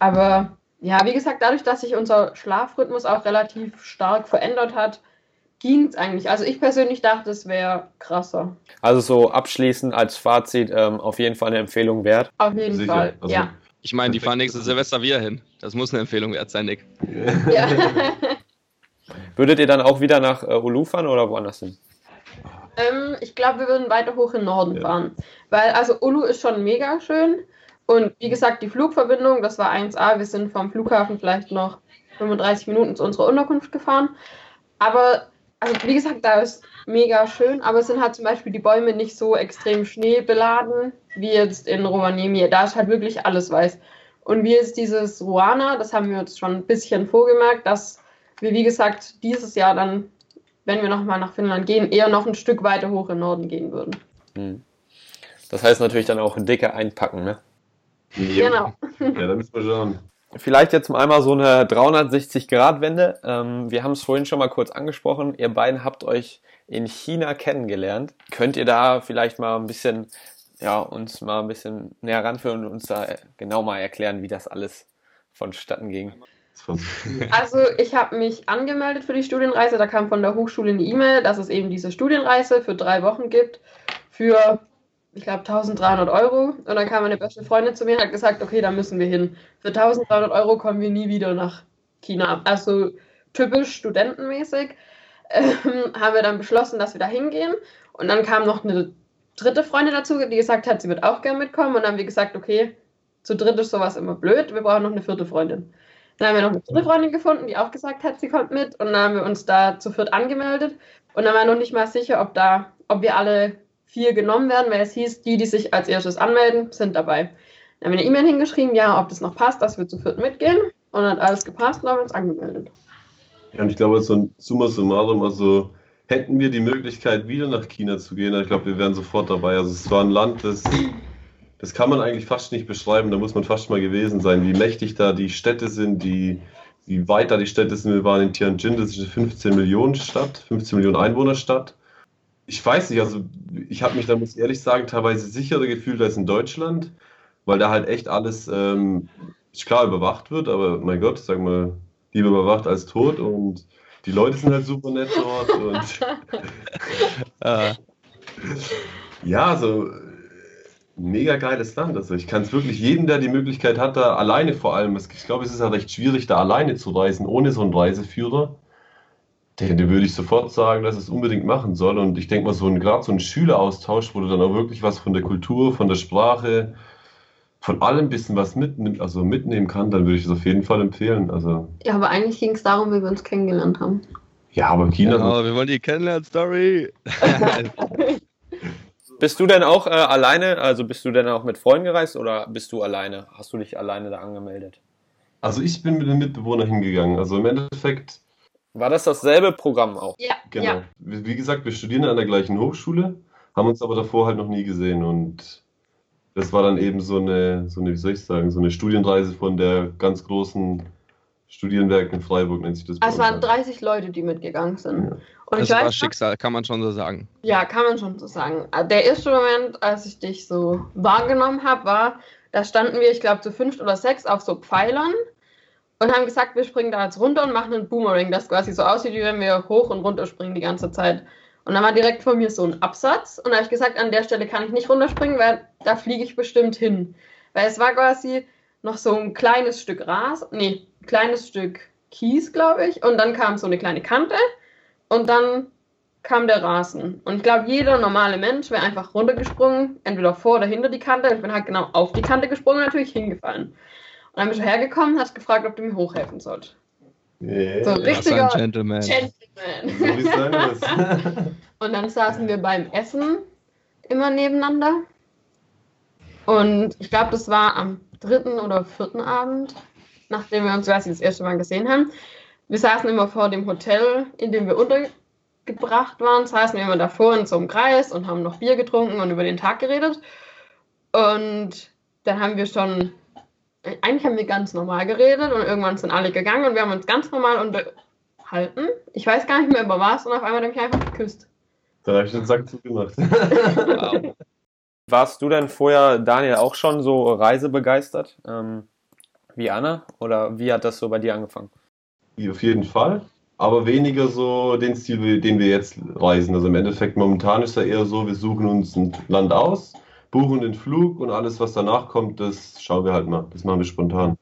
Aber ja, wie gesagt, dadurch, dass sich unser Schlafrhythmus auch relativ stark verändert hat, ging es eigentlich. Also ich persönlich dachte, es wäre krasser. Also so abschließend als Fazit ähm, auf jeden Fall eine Empfehlung wert. Auf jeden Sicher. Fall. Also, ja. Ich meine, die fahren nächstes Silvester wieder hin. Das muss eine Empfehlung wert sein, Nick. ja. *laughs* *laughs* Würdet ihr dann auch wieder nach äh, Ulu fahren oder woanders hin? Ähm, ich glaube, wir würden weiter hoch in den Norden Ja. fahren. Weil, also Ulu ist schon mega schön. Und wie gesagt, die Flugverbindung, das war 1A. Wir sind vom Flughafen vielleicht noch 35 Minuten zu unserer Unterkunft gefahren. Aber, also wie gesagt, da ist mega schön. Aber es sind halt zum Beispiel die Bäume nicht so extrem schneebeladen wie jetzt in Rovaniemi. Da ist halt wirklich alles weiß. Und wie jetzt dieses Ruana, das haben wir uns schon ein bisschen vorgemerkt, dass wir, wie gesagt, dieses Jahr dann wenn wir nochmal nach Finnland gehen, eher noch ein Stück weiter hoch im Norden gehen würden. Hm. Das heißt natürlich dann auch dicker einpacken, ne? Genau. *laughs* Ja, da müssen wir schauen. Vielleicht jetzt mal einmal so eine 360-Grad-Wende. Ähm, wir haben es vorhin schon mal kurz angesprochen. Ihr beiden habt euch in China kennengelernt. Könnt ihr da vielleicht mal ein bisschen, ja, uns mal ein bisschen näher ranführen und uns da genau mal erklären, wie das alles vonstatten ging? Also ich habe mich angemeldet für die Studienreise. Da kam von der Hochschule eine E-Mail, dass es eben diese Studienreise für drei Wochen gibt. Für, ich glaube, 1300 Euro. Und dann kam meine beste Freundin zu mir und hat gesagt, okay, da müssen wir hin. Für 1300 Euro kommen wir nie wieder nach China. Also typisch studentenmäßig ähm, haben wir dann beschlossen, dass wir da hingehen. Und dann kam noch eine dritte Freundin dazu, die gesagt hat, sie wird auch gerne mitkommen. Und dann haben wir gesagt, okay, zu dritt ist sowas immer blöd. Wir brauchen noch eine vierte Freundin. Dann haben wir noch eine dritte Freundin gefunden, die auch gesagt hat, sie kommt mit. Und dann haben wir uns da zu viert angemeldet. Und dann war noch nicht mal sicher, ob da, ob wir alle vier genommen werden, weil es hieß, die, die sich als erstes anmelden, sind dabei. Dann haben wir eine E-Mail hingeschrieben, ja, ob das noch passt, dass wir zu viert mitgehen. Und dann hat alles gepasst und haben uns angemeldet. Ja, und ich glaube, so ein Summa summarum, also hätten wir die Möglichkeit, wieder nach China zu gehen, ich glaube, wir wären sofort dabei. Also es war ein Land, das, das kann man eigentlich fast nicht beschreiben, da muss man fast mal gewesen sein, wie mächtig da die Städte sind, die, wie weit da die Städte sind. Wir waren in Tianjin, das ist eine 15 Millionen Stadt, 15 Millionen Einwohnerstadt. Ich weiß nicht, also ich habe mich da, muss ich ehrlich sagen, teilweise sicherer gefühlt als in Deutschland, weil da halt echt alles, ähm, ist klar, überwacht wird, aber mein Gott, sag mal, lieber überwacht als tot und die Leute sind halt super nett dort und *laughs* *laughs* ja, so äh, mega geiles Land. Also ich kann es wirklich jedem, der die Möglichkeit hat, da alleine vor allem, es- ich glaube, es ist ja recht schwierig, da alleine zu reisen, ohne so einen Reiseführer. Den, den würde ich sofort sagen, dass es unbedingt machen soll. Und ich denke mal, so ein gerade so ein Schüleraustausch, wo du dann auch wirklich was von der Kultur, von der Sprache, von allem ein bisschen was mitnimmt, also mitnehmen kann, dann würde ich das auf jeden Fall empfehlen. Also, Ja, aber eigentlich ging es darum, wie wir uns kennengelernt haben. ja, aber China, Genau, wir wollen die Kennenlern-Story. *laughs* *laughs* Bist du denn auch äh, alleine, also bist du denn auch mit Freunden gereist oder bist du alleine? Hast du dich alleine da angemeldet? also ich bin mit dem Mitbewohner hingegangen. Also im Endeffekt, War das dasselbe Programm auch? Ja, genau. ja. Wie gesagt, wir studieren an der gleichen Hochschule, haben uns aber davor halt noch nie gesehen. Und das war dann eben so eine, so eine, wie soll ich sagen, so eine Studienreise von der ganz großen Studienwerk in Freiburg, nennt sich das. Also es waren halt. 30 Leute, die mitgegangen sind. Ja. Und Das ich war noch, Schicksal, kann man schon so sagen. Ja, kann man schon so sagen. Der erste Moment, als ich dich so wahrgenommen habe, war, da standen wir, ich glaube, zu fünf oder sechs auf so Pfeilern und haben gesagt, wir springen da jetzt runter und machen einen Boomerang, das quasi so aussieht, wie wenn wir hoch und runter springen die ganze Zeit. Und dann war direkt vor mir so ein Absatz und da habe ich gesagt, an der Stelle kann ich nicht runterspringen, weil da fliege ich bestimmt hin. Weil es war quasi noch so ein kleines Stück Ras, nee, ein kleines Stück Kies, glaube ich, und dann kam so eine kleine Kante und dann kam der Rasen. Und ich glaube, jeder normale Mensch wäre einfach runtergesprungen, entweder vor oder hinter die Kante. Ich bin halt genau auf die Kante gesprungen, natürlich hingefallen. Und dann bin ich hergekommen und hat gefragt, ob du mir hochhelfen sollst. Yeah. So richtiger Gentleman. Gentleman. So. *laughs* Und dann saßen wir beim Essen immer nebeneinander. Und ich glaube, das war am dritten oder vierten Abend, nachdem wir uns quasi das erste Mal gesehen haben. Wir saßen immer vor dem Hotel, in dem wir untergebracht waren, saßen wir immer davor in so einem Kreis und haben noch Bier getrunken und über den Tag geredet. Und dann haben wir schon, eigentlich haben wir ganz normal geredet und irgendwann sind alle gegangen und wir haben uns ganz normal unterhalten. Ich weiß gar nicht mehr über was und auf einmal hat er mich einfach geküsst. Da habe ich den Sack zugemacht. Wow. *laughs* Warst du denn vorher, Daniel, auch schon so reisebegeistert ähm, wie Anna? Oder wie hat das so bei dir angefangen? Auf jeden Fall. Aber weniger so den Stil, den wir jetzt reisen. Also im Endeffekt momentan ist ja eher so, wir suchen uns ein Land aus, buchen den Flug und alles, was danach kommt, das schauen wir halt mal. Das machen wir spontan.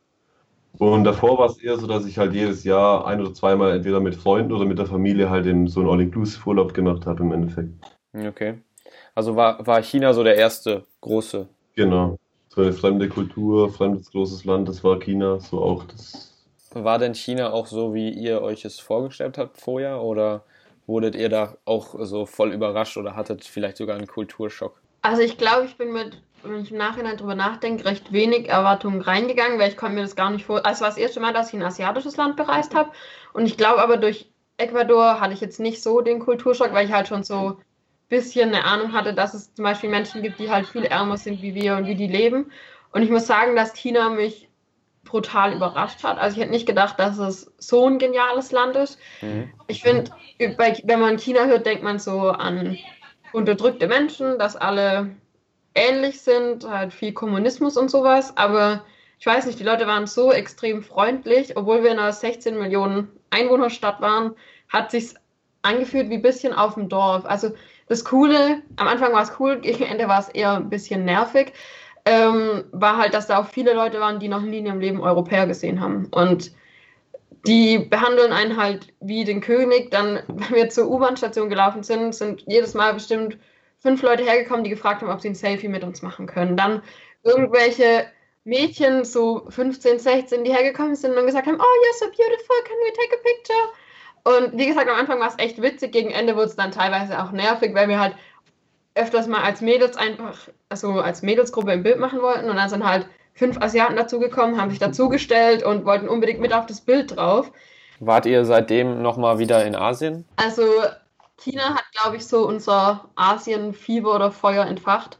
Und davor war es eher so, dass ich halt jedes Jahr ein oder zweimal entweder mit Freunden oder mit der Familie halt in so einen All-Inclusive-Urlaub gemacht habe im Endeffekt. Okay. Also war, war China so der erste große. Genau. So eine fremde Kultur, fremdes großes Land, das war China, so auch das. War denn China auch so, wie ihr euch es vorgestellt habt vorher? Oder wurdet ihr da auch so voll überrascht oder hattet vielleicht sogar einen Kulturschock? Also ich glaube, ich bin mit, wenn ich im Nachhinein drüber nachdenke, recht wenig Erwartungen reingegangen, weil ich konnte mir das gar nicht vor. Also es war das erste Mal, dass ich ein asiatisches Land bereist habe. Und ich glaube aber durch Ecuador hatte ich jetzt nicht so den Kulturschock, weil ich halt schon so ein bisschen eine Ahnung hatte, dass es zum Beispiel Menschen gibt, die halt viel ärmer sind wie wir und wie die leben. Und ich muss sagen, dass China mich brutal überrascht hat. Also ich hätte nicht gedacht, dass es so ein geniales Land ist. Mhm. Ich finde, wenn man China hört, denkt man so an unterdrückte Menschen, dass alle ähnlich sind, halt viel Kommunismus und sowas. Aber ich weiß nicht, die Leute waren so extrem freundlich, obwohl wir in einer 16 Millionen Einwohnerstadt waren, hat sich angefühlt wie ein bisschen auf dem Dorf. Also das Coole, am Anfang war es cool, gegen Ende war es eher ein bisschen nervig, ähm, war halt, dass da auch viele Leute waren, die noch nie in ihrem Leben Europäer gesehen haben. Und die behandeln einen halt wie den König. Dann, wenn wir zur U-Bahn-Station gelaufen sind, sind jedes Mal bestimmt fünf Leute hergekommen, die gefragt haben, ob sie ein Selfie mit uns machen können. Dann irgendwelche Mädchen, so 15, 16, die hergekommen sind und gesagt haben, oh, you're so beautiful, can we take a picture? Und wie gesagt, am Anfang war es echt witzig, gegen Ende wurde es dann teilweise auch nervig, weil wir halt öfters mal als Mädels einfach, also als Mädelsgruppe ein Bild machen wollten und dann sind halt fünf Asiaten dazugekommen, haben sich dazugestellt und wollten unbedingt mit auf das Bild drauf. Wart ihr seitdem nochmal wieder in Asien? Also China hat, glaube ich, so unser Asien-Fieber oder Feuer entfacht.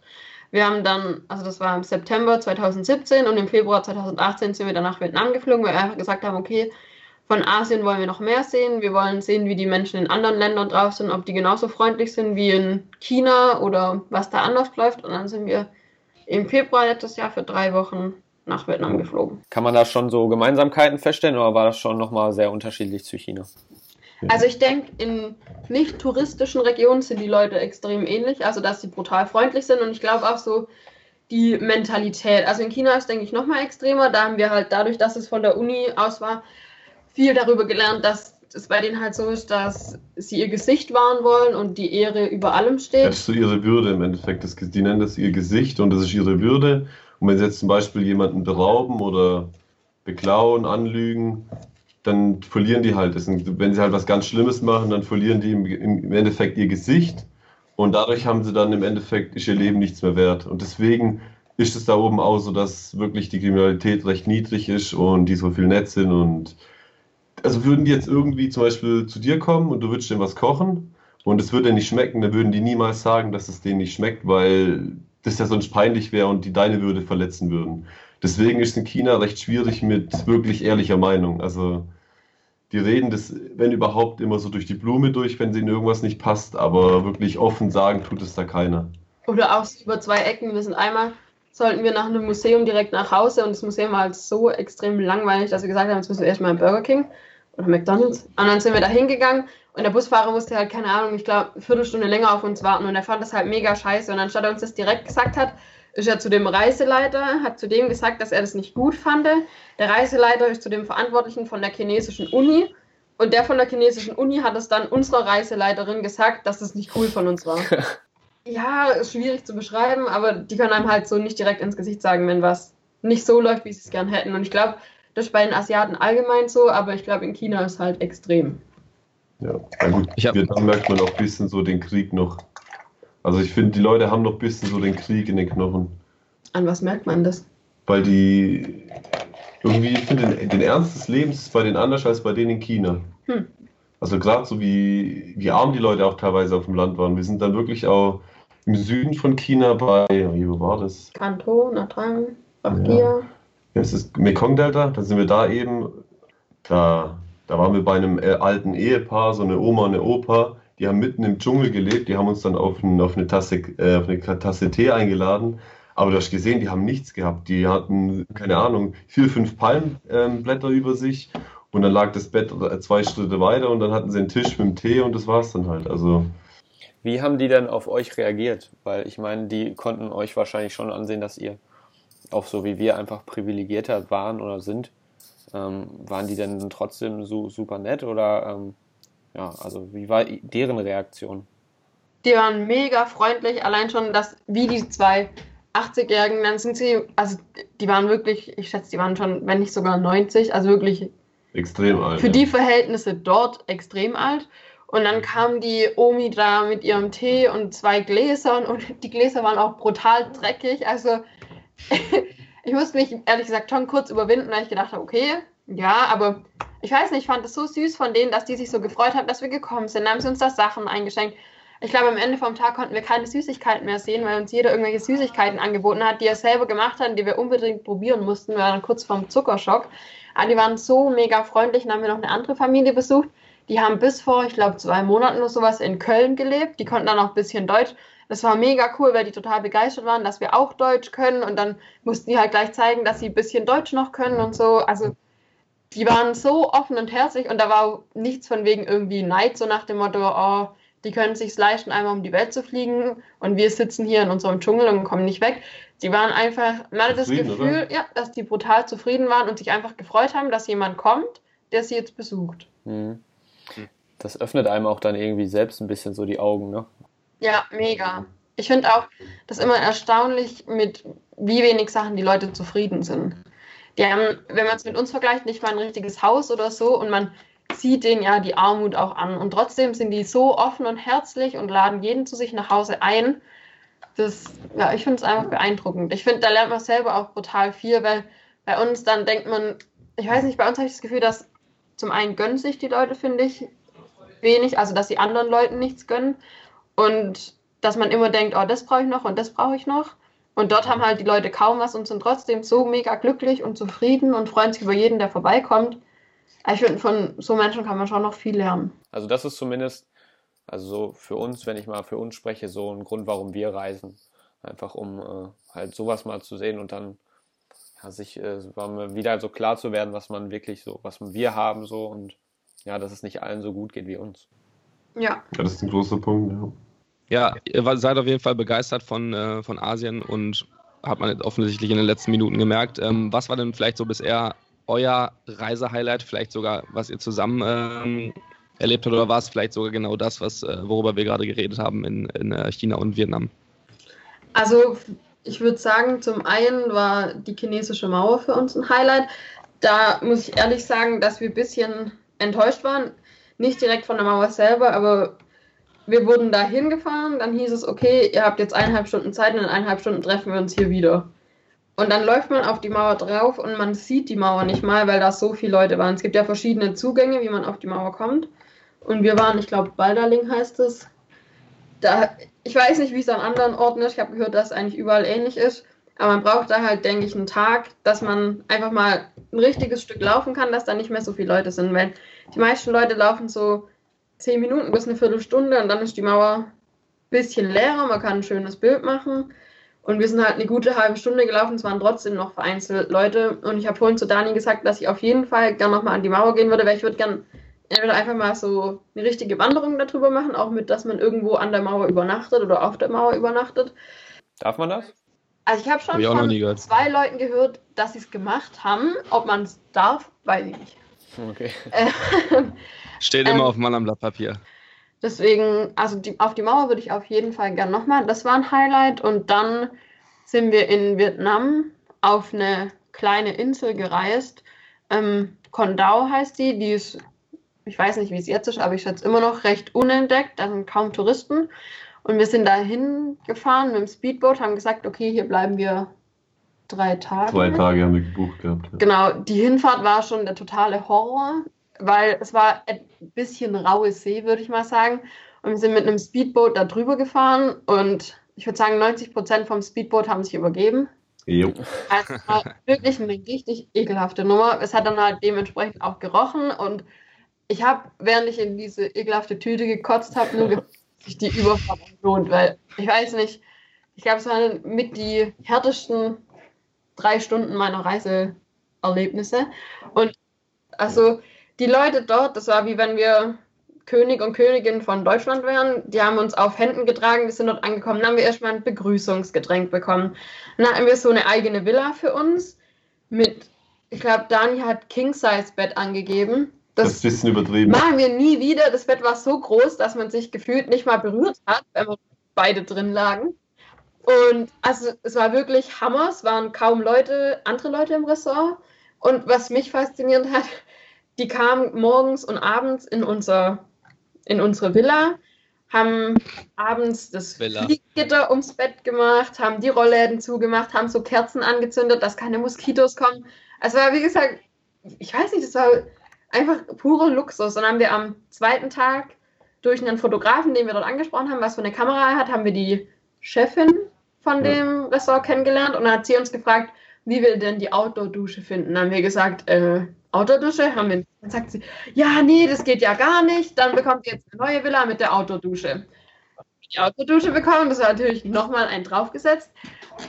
Wir haben dann, also das war im September 2017 und im Februar 2018 sind wir dann nach Vietnam geflogen, weil wir einfach gesagt haben, okay, von Asien wollen wir noch mehr sehen. Wir wollen sehen, wie die Menschen in anderen Ländern drauf sind, ob die genauso freundlich sind wie in China oder was da anders läuft. Und dann sind wir im Februar letztes Jahr für drei Wochen nach Vietnam geflogen. Kann man da schon so Gemeinsamkeiten feststellen oder war das schon nochmal sehr unterschiedlich zu China? Also ich denke, in nicht touristischen Regionen sind die Leute extrem ähnlich, also dass sie brutal freundlich sind und ich glaube auch so die Mentalität. Also in China ist, denke ich, nochmal extremer. Da haben wir halt dadurch, dass es von der Uni aus war, viel darüber gelernt, dass es bei denen halt so ist, dass sie ihr Gesicht wahren wollen und die Ehre über allem steht. Das ist so ihre Würde im Endeffekt. Das, die nennen das ihr Gesicht und das ist ihre Würde. Und wenn sie jetzt zum Beispiel jemanden berauben oder beklauen, anlügen, dann verlieren die halt. Wenn sie halt was ganz Schlimmes machen, dann verlieren die im, Endeffekt ihr Gesicht und dadurch haben sie dann im Endeffekt ist ihr Leben nichts mehr wert. Und deswegen ist es da oben auch so, dass wirklich die Kriminalität recht niedrig ist und die so viel nett sind und also würden die jetzt irgendwie zum Beispiel zu dir kommen und du würdest denen was kochen und es würde nicht schmecken, dann würden die niemals sagen, dass es denen nicht schmeckt, weil das ja sonst peinlich wäre und die deine Würde verletzen würden. Deswegen ist es in China recht schwierig mit wirklich ehrlicher Meinung. Also die reden das, wenn überhaupt, immer so durch die Blume durch, wenn ihnen irgendwas nicht passt, aber wirklich offen sagen tut es da keiner. Oder auch über zwei Ecken. Wir sind einmal, sollten wir nach einem Museum direkt nach Hause und das Museum war halt so extrem langweilig, dass wir gesagt haben, jetzt müssen wir erstmal in Burger King oder McDonalds. Und dann sind wir da hingegangen und der Busfahrer musste halt, keine Ahnung, ich glaube, eine Viertelstunde länger auf uns warten und er fand das halt mega scheiße. Und anstatt er uns das direkt gesagt hat, ist er zu dem Reiseleiter, hat zu dem gesagt, dass er das nicht gut fand. Der Reiseleiter ist zu dem Verantwortlichen von der chinesischen Uni und der von der chinesischen Uni hat es dann unserer Reiseleiterin gesagt, dass es nicht cool von uns war. *laughs* ja, ist schwierig zu beschreiben, aber die können einem halt so nicht direkt ins Gesicht sagen, wenn was nicht so läuft, wie sie es gern hätten. Und ich glaube, das ist bei den Asiaten allgemein so, aber ich glaube, in China ist halt extrem. Ja, na gut, ich hab... da merkt man auch ein bisschen so den Krieg noch. Also ich finde, die Leute haben noch ein bisschen so den Krieg in den Knochen. An was merkt man das? Weil die irgendwie, ich finde, den, den, Ernst des Lebens ist bei denen anders als bei denen in China. Hm. Also gerade so wie, wie arm die Leute auch teilweise auf dem Land waren. Wir sind dann wirklich auch im Süden von China bei, wo war das? Kanto, Natrang, Bakia. Ja. Das ist Mekong-Delta, da sind wir da eben, da, da waren wir bei einem äh, alten Ehepaar, so eine Oma und eine Opa, die haben mitten im Dschungel gelebt, die haben uns dann auf, ein, auf, eine, Tasse, äh, auf eine Tasse Tee eingeladen. Aber du hast gesehen, die haben nichts gehabt. Die hatten, keine Ahnung, vier, fünf Palmblätter ähm, über sich und dann lag das Bett zwei Schritte weiter und dann hatten sie einen Tisch mit dem Tee und das war es dann halt. Also. Wie haben die denn auf euch reagiert? Weil ich meine, die konnten euch wahrscheinlich schon ansehen, dass ihr auch so wie wir einfach privilegierter waren oder sind. Ähm, waren die denn trotzdem so super nett oder ähm, ja, also wie war deren Reaktion? Die waren mega freundlich, allein schon, dass wie die zwei 80-Jährigen, dann sind sie, also die waren wirklich, ich schätze, die waren schon, wenn nicht sogar 90, also wirklich extrem alt. Für ja. die Verhältnisse dort extrem alt. Und dann kam die Omi da mit ihrem Tee und zwei Gläsern und die Gläser waren auch brutal dreckig. Also *laughs* ich musste mich ehrlich gesagt schon kurz überwinden, weil ich gedacht habe, okay, ja, aber ich weiß nicht, ich fand es so süß von denen, dass die sich so gefreut haben, dass wir gekommen sind. Dann haben sie uns da Sachen eingeschenkt. Ich glaube, am Ende vom Tag konnten wir keine Süßigkeiten mehr sehen, weil uns jeder irgendwelche Süßigkeiten angeboten hat, die er selber gemacht hat, die wir unbedingt probieren mussten. Wir waren kurz vorm Zuckerschock. Aber die waren so mega freundlich. Dann haben wir noch eine andere Familie besucht. Die haben bis vor, ich glaube, zwei Monaten oder sowas in Köln gelebt. Die konnten dann auch ein bisschen Deutsch. Das war mega cool, weil die total begeistert waren, dass wir auch Deutsch können. Und dann mussten die halt gleich zeigen, dass sie ein bisschen Deutsch noch können und so. Also die waren so offen und herzlich und da war nichts von wegen irgendwie Neid, so nach dem Motto, oh, die können es sich leisten, einmal um die Welt zu fliegen und wir sitzen hier in unserem Dschungel und kommen nicht weg. Die waren einfach, man hatte das Gefühl, ja, dass die brutal zufrieden waren und sich einfach gefreut haben, dass jemand kommt, der sie jetzt besucht. Mhm. Das öffnet einem auch dann irgendwie selbst ein bisschen so die Augen, ne? Ja, mega. Ich finde auch das immer erstaunlich, mit wie wenig Sachen die Leute zufrieden sind. Die haben, wenn man es mit uns vergleicht, nicht mal ein richtiges Haus oder so und man sieht denen ja die Armut auch an. Und trotzdem sind die so offen und herzlich und laden jeden zu sich nach Hause ein. Das, ja, ich finde es einfach beeindruckend. Ich finde, da lernt man selber auch brutal viel, weil bei uns dann denkt man, ich weiß nicht, bei uns habe ich das Gefühl, dass zum einen gönnen sich die Leute, finde ich, wenig, also dass sie anderen Leuten nichts gönnen. Und dass man immer denkt, oh, das brauche ich noch und das brauche ich noch. Und dort haben halt die Leute kaum was und sind trotzdem so mega glücklich und zufrieden und freuen sich über jeden, der vorbeikommt. Ich finde, von so Menschen kann man schon noch viel lernen. Also das ist zumindest, also so für uns, wenn ich mal für uns spreche, so ein Grund, warum wir reisen. Einfach um äh, halt sowas mal zu sehen und dann ja, sich äh, wieder so klar zu werden, was man wirklich so, was wir haben so und ja, dass es nicht allen so gut geht wie uns. Ja. Ja, das ist ein großer Punkt, ja. Ja, ihr seid auf jeden Fall begeistert von, äh, von Asien und hat man offensichtlich in den letzten Minuten gemerkt. Ähm, was war denn vielleicht so bisher euer Reisehighlight, vielleicht sogar, was ihr zusammen ähm, erlebt habt, oder war es vielleicht sogar genau das, was, äh, worüber wir gerade geredet haben in, in äh, China und Vietnam? Also ich würde sagen, zum einen war die chinesische Mauer für uns ein Highlight. Da muss ich ehrlich sagen, dass wir ein bisschen enttäuscht waren. Nicht direkt von der Mauer selber, aber wir wurden da hingefahren. Dann hieß es, okay, ihr habt jetzt eineinhalb Stunden Zeit und in eineinhalb Stunden treffen wir uns hier wieder. Und dann läuft man auf die Mauer drauf und man sieht die Mauer nicht mal, weil da so viele Leute waren. Es gibt ja verschiedene Zugänge, wie man auf die Mauer kommt. Und wir waren, ich glaube, Balderling heißt es. Da, ich weiß nicht, wie es an anderen Orten ist. Ich habe gehört, dass es eigentlich überall ähnlich ist. Aber man braucht da halt, denke ich, einen Tag, dass man einfach mal ein richtiges Stück laufen kann, dass da nicht mehr so viele Leute sind. Weil die meisten Leute laufen so zehn Minuten bis eine Viertelstunde und dann ist die Mauer ein bisschen leerer. Man kann ein schönes Bild machen. Und wir sind halt eine gute halbe Stunde gelaufen, es waren trotzdem noch vereinzelt Leute. Und ich habe vorhin zu Dani gesagt, dass ich auf jeden Fall gerne nochmal an die Mauer gehen würde, weil ich würde gerne entweder einfach mal so eine richtige Wanderung darüber machen, auch mit, dass man irgendwo an der Mauer übernachtet oder auf der Mauer übernachtet. Darf man das? Also ich habe schon Hab von zwei Leuten gehört, dass sie es gemacht haben. Ob man es darf, weiß ich nicht. Okay. *laughs* Steht Ähm, immer auf Mann am Blatt Papier. Deswegen, also die, auf die Mauer würde ich auf jeden Fall gern nochmal. Das war ein Highlight. Und dann sind wir in Vietnam auf eine kleine Insel gereist. Ähm, Condau heißt die. Die ist, ich weiß nicht, wie es jetzt ist, aber ich schätze immer noch recht unentdeckt. Da sind kaum Touristen. Und wir sind da hingefahren mit dem Speedboot, haben gesagt, okay, hier bleiben wir drei Tage. Zwei Tage haben wir gebucht gehabt. Ja. Genau, die Hinfahrt war schon der totale Horror, weil es war ein bisschen raue See, würde ich mal sagen. Und wir sind mit einem Speedboot da drüber gefahren und ich würde sagen, 90 Prozent vom Speedboot haben sich übergeben. Jo. Also es war *laughs* wirklich eine richtig ekelhafte Nummer. Es hat dann halt dementsprechend auch gerochen und ich habe, während ich in diese ekelhafte Tüte gekotzt habe, nur gefragt, *laughs* ob sich die Überfahrt lohnt, weil ich weiß nicht, ich glaube, es waren mit die härtesten drei Stunden meiner Reiseerlebnisse. Und also die Leute dort, das war wie wenn wir König und Königin von Deutschland wären. Die haben uns auf Händen getragen, wir sind dort angekommen. Dann haben wir erstmal ein Begrüßungsgetränk bekommen. Dann hatten wir so eine eigene Villa für uns mit, ich glaube, Dani hat King-Size-Bett angegeben. Das ist ein bisschen übertrieben. Machen wir nie wieder. Das Bett war so groß, dass man sich gefühlt nicht mal berührt hat, wenn wir beide drin lagen. Und also es war wirklich Hammer. Es waren kaum Leute, andere Leute im Ressort. Und was mich fasziniert hat, die kamen morgens und abends in unser, in unsere Villa, haben abends das Villa. Fliegengitter ums Bett gemacht, haben die Rollläden zugemacht, haben so Kerzen angezündet, dass keine Moskitos kommen. Es war, wie gesagt, ich weiß nicht, das war einfach purer Luxus. Dann haben wir am zweiten Tag durch einen Fotografen, den wir dort angesprochen haben, was für eine Kamera er hat, haben wir die Chefin von dem Ressort kennengelernt und dann hat sie uns gefragt, wie wir denn die Outdoor-Dusche finden. Dann haben wir gesagt, äh, Outdoor-Dusche? Haben wir, dann sagt sie, ja, nee, das geht ja gar nicht. Dann bekommt ihr jetzt eine neue Villa mit der Outdoor-Dusche. Die Outdoor-Dusche bekommen, das war natürlich nochmal ein draufgesetzt.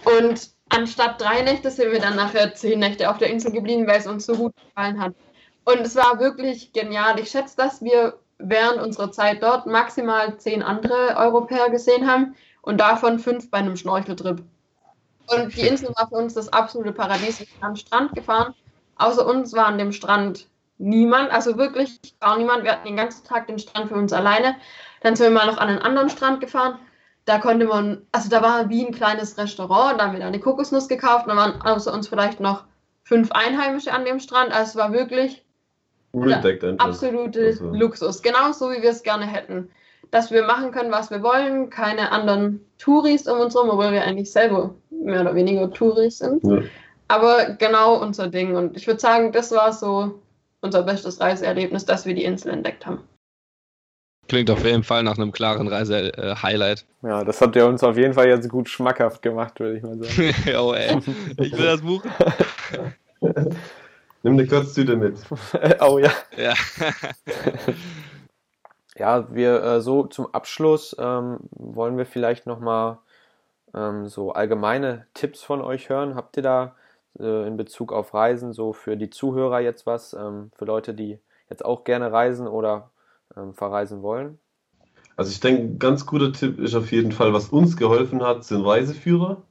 Und anstatt drei Nächte sind wir dann nachher zehn Nächte auf der Insel geblieben, weil es uns so gut gefallen hat. Und es war wirklich genial. Ich schätze, dass wir während unserer Zeit dort maximal zehn andere Europäer gesehen haben und davon fünf bei einem Schnorcheltrip. Und die Insel war für uns das absolute Paradies. Wir sind am Strand gefahren. Außer uns war an dem Strand niemand, also wirklich gar niemand. Wir hatten den ganzen Tag den Strand für uns alleine. Dann sind wir mal noch an einen anderen Strand gefahren. Da konnte man, also da war wie ein kleines Restaurant. Da haben wir da eine Kokosnuss gekauft. Da waren außer uns vielleicht noch fünf Einheimische an dem Strand. Also es war wirklich Unentdeckt einfach. absolute Also- Luxus. Genau so, wie wir es gerne hätten. Dass wir machen können, was wir wollen, keine anderen Touris um uns herum, obwohl wir eigentlich selber mehr oder weniger Touris sind. Ja. Aber genau unser Ding. Und ich würde sagen, das war so unser bestes Reiseerlebnis, dass wir die Insel entdeckt haben. Klingt auf jeden Fall nach einem klaren Reise-Highlight. Ja, das hat ja uns auf jeden Fall jetzt gut schmackhaft gemacht, würde ich mal sagen. *laughs* oh, ey. Ich will das Buch. Nimm eine Kotztüte mit. *laughs* oh ja. Ja. *laughs* Ja, wir äh, so zum Abschluss ähm, wollen wir vielleicht nochmal ähm, so allgemeine Tipps von euch hören. Habt ihr da äh, in Bezug auf Reisen so für die Zuhörer jetzt was, ähm, für Leute, die jetzt auch gerne reisen oder ähm, verreisen wollen? Also ich denke, ein ganz guter Tipp ist auf jeden Fall, was uns geholfen hat, sind Reiseführer.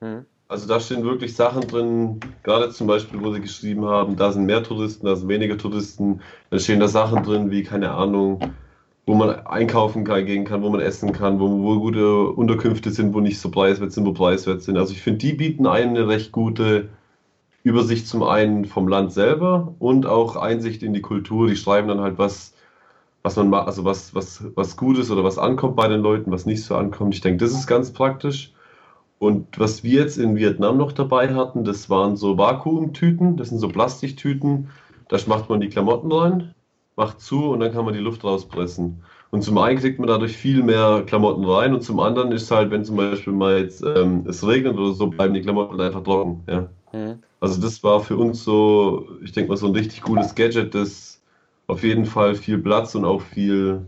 Hm? Also da stehen wirklich Sachen drin, gerade zum Beispiel, wo sie geschrieben haben, da sind mehr Touristen, da sind weniger Touristen. Da stehen da Sachen drin wie, keine Ahnung, wo man einkaufen kann, gehen kann, wo man essen kann, wo, wo gute Unterkünfte sind, wo nicht so preiswert sind, wo preiswert sind. Also ich finde, die bieten eine recht gute Übersicht zum einen vom Land selber und auch Einsicht in die Kultur. Die schreiben dann halt, was, was man macht, also was, was, was gut ist oder was ankommt bei den Leuten, was nicht so ankommt. Ich denke, das ist ganz praktisch. Und was wir jetzt in Vietnam noch dabei hatten, das waren so Vakuumtüten, das sind so Plastiktüten. Da macht man die Klamotten rein, macht zu und dann kann man die Luft rauspressen. Und zum einen kriegt man dadurch viel mehr Klamotten rein und zum anderen ist halt, wenn zum Beispiel mal jetzt ähm, es regnet oder so, bleiben die Klamotten einfach trocken. Ja. Mhm. Also das war für uns so, ich denke mal, so ein richtig cooles Gadget, das auf jeden Fall viel Platz und auch viel.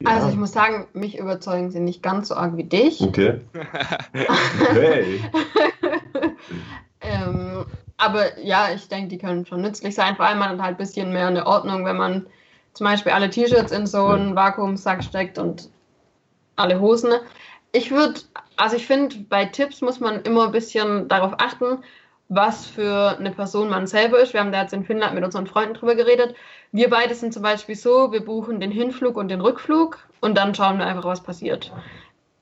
Ja. Also ich muss sagen, mich überzeugen sie nicht ganz so arg wie dich. Okay. *laughs* okay. ähm, aber ja, ich denke, die können schon nützlich sein. Vor allem man hat halt ein bisschen mehr eine Ordnung, wenn man zum Beispiel alle T-Shirts in so einen Vakuumsack steckt und alle Hosen. Ich würde, also ich finde, bei Tipps muss man immer ein bisschen darauf achten, was für eine Person man selber ist. Wir haben da jetzt in Finnland mit unseren Freunden drüber geredet. Wir beide sind zum Beispiel so, wir buchen den Hinflug und den Rückflug und dann schauen wir einfach, was passiert.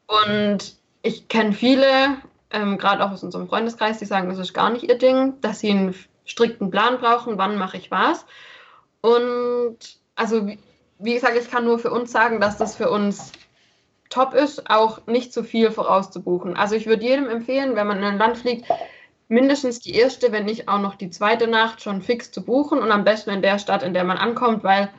Und ich kenne viele, ähm, gerade auch aus unserem Freundeskreis, die sagen, das ist gar nicht ihr Ding, dass sie einen strikten Plan brauchen, wann mache ich was. Und also, wie gesagt, ich kann nur für uns sagen, dass das für uns top ist, auch nicht zu viel vorauszubuchen. Also ich würde jedem empfehlen, wenn man in ein Land fliegt, mindestens die erste, wenn nicht auch noch die zweite Nacht schon fix zu buchen und am besten in der Stadt, in der man ankommt, weil,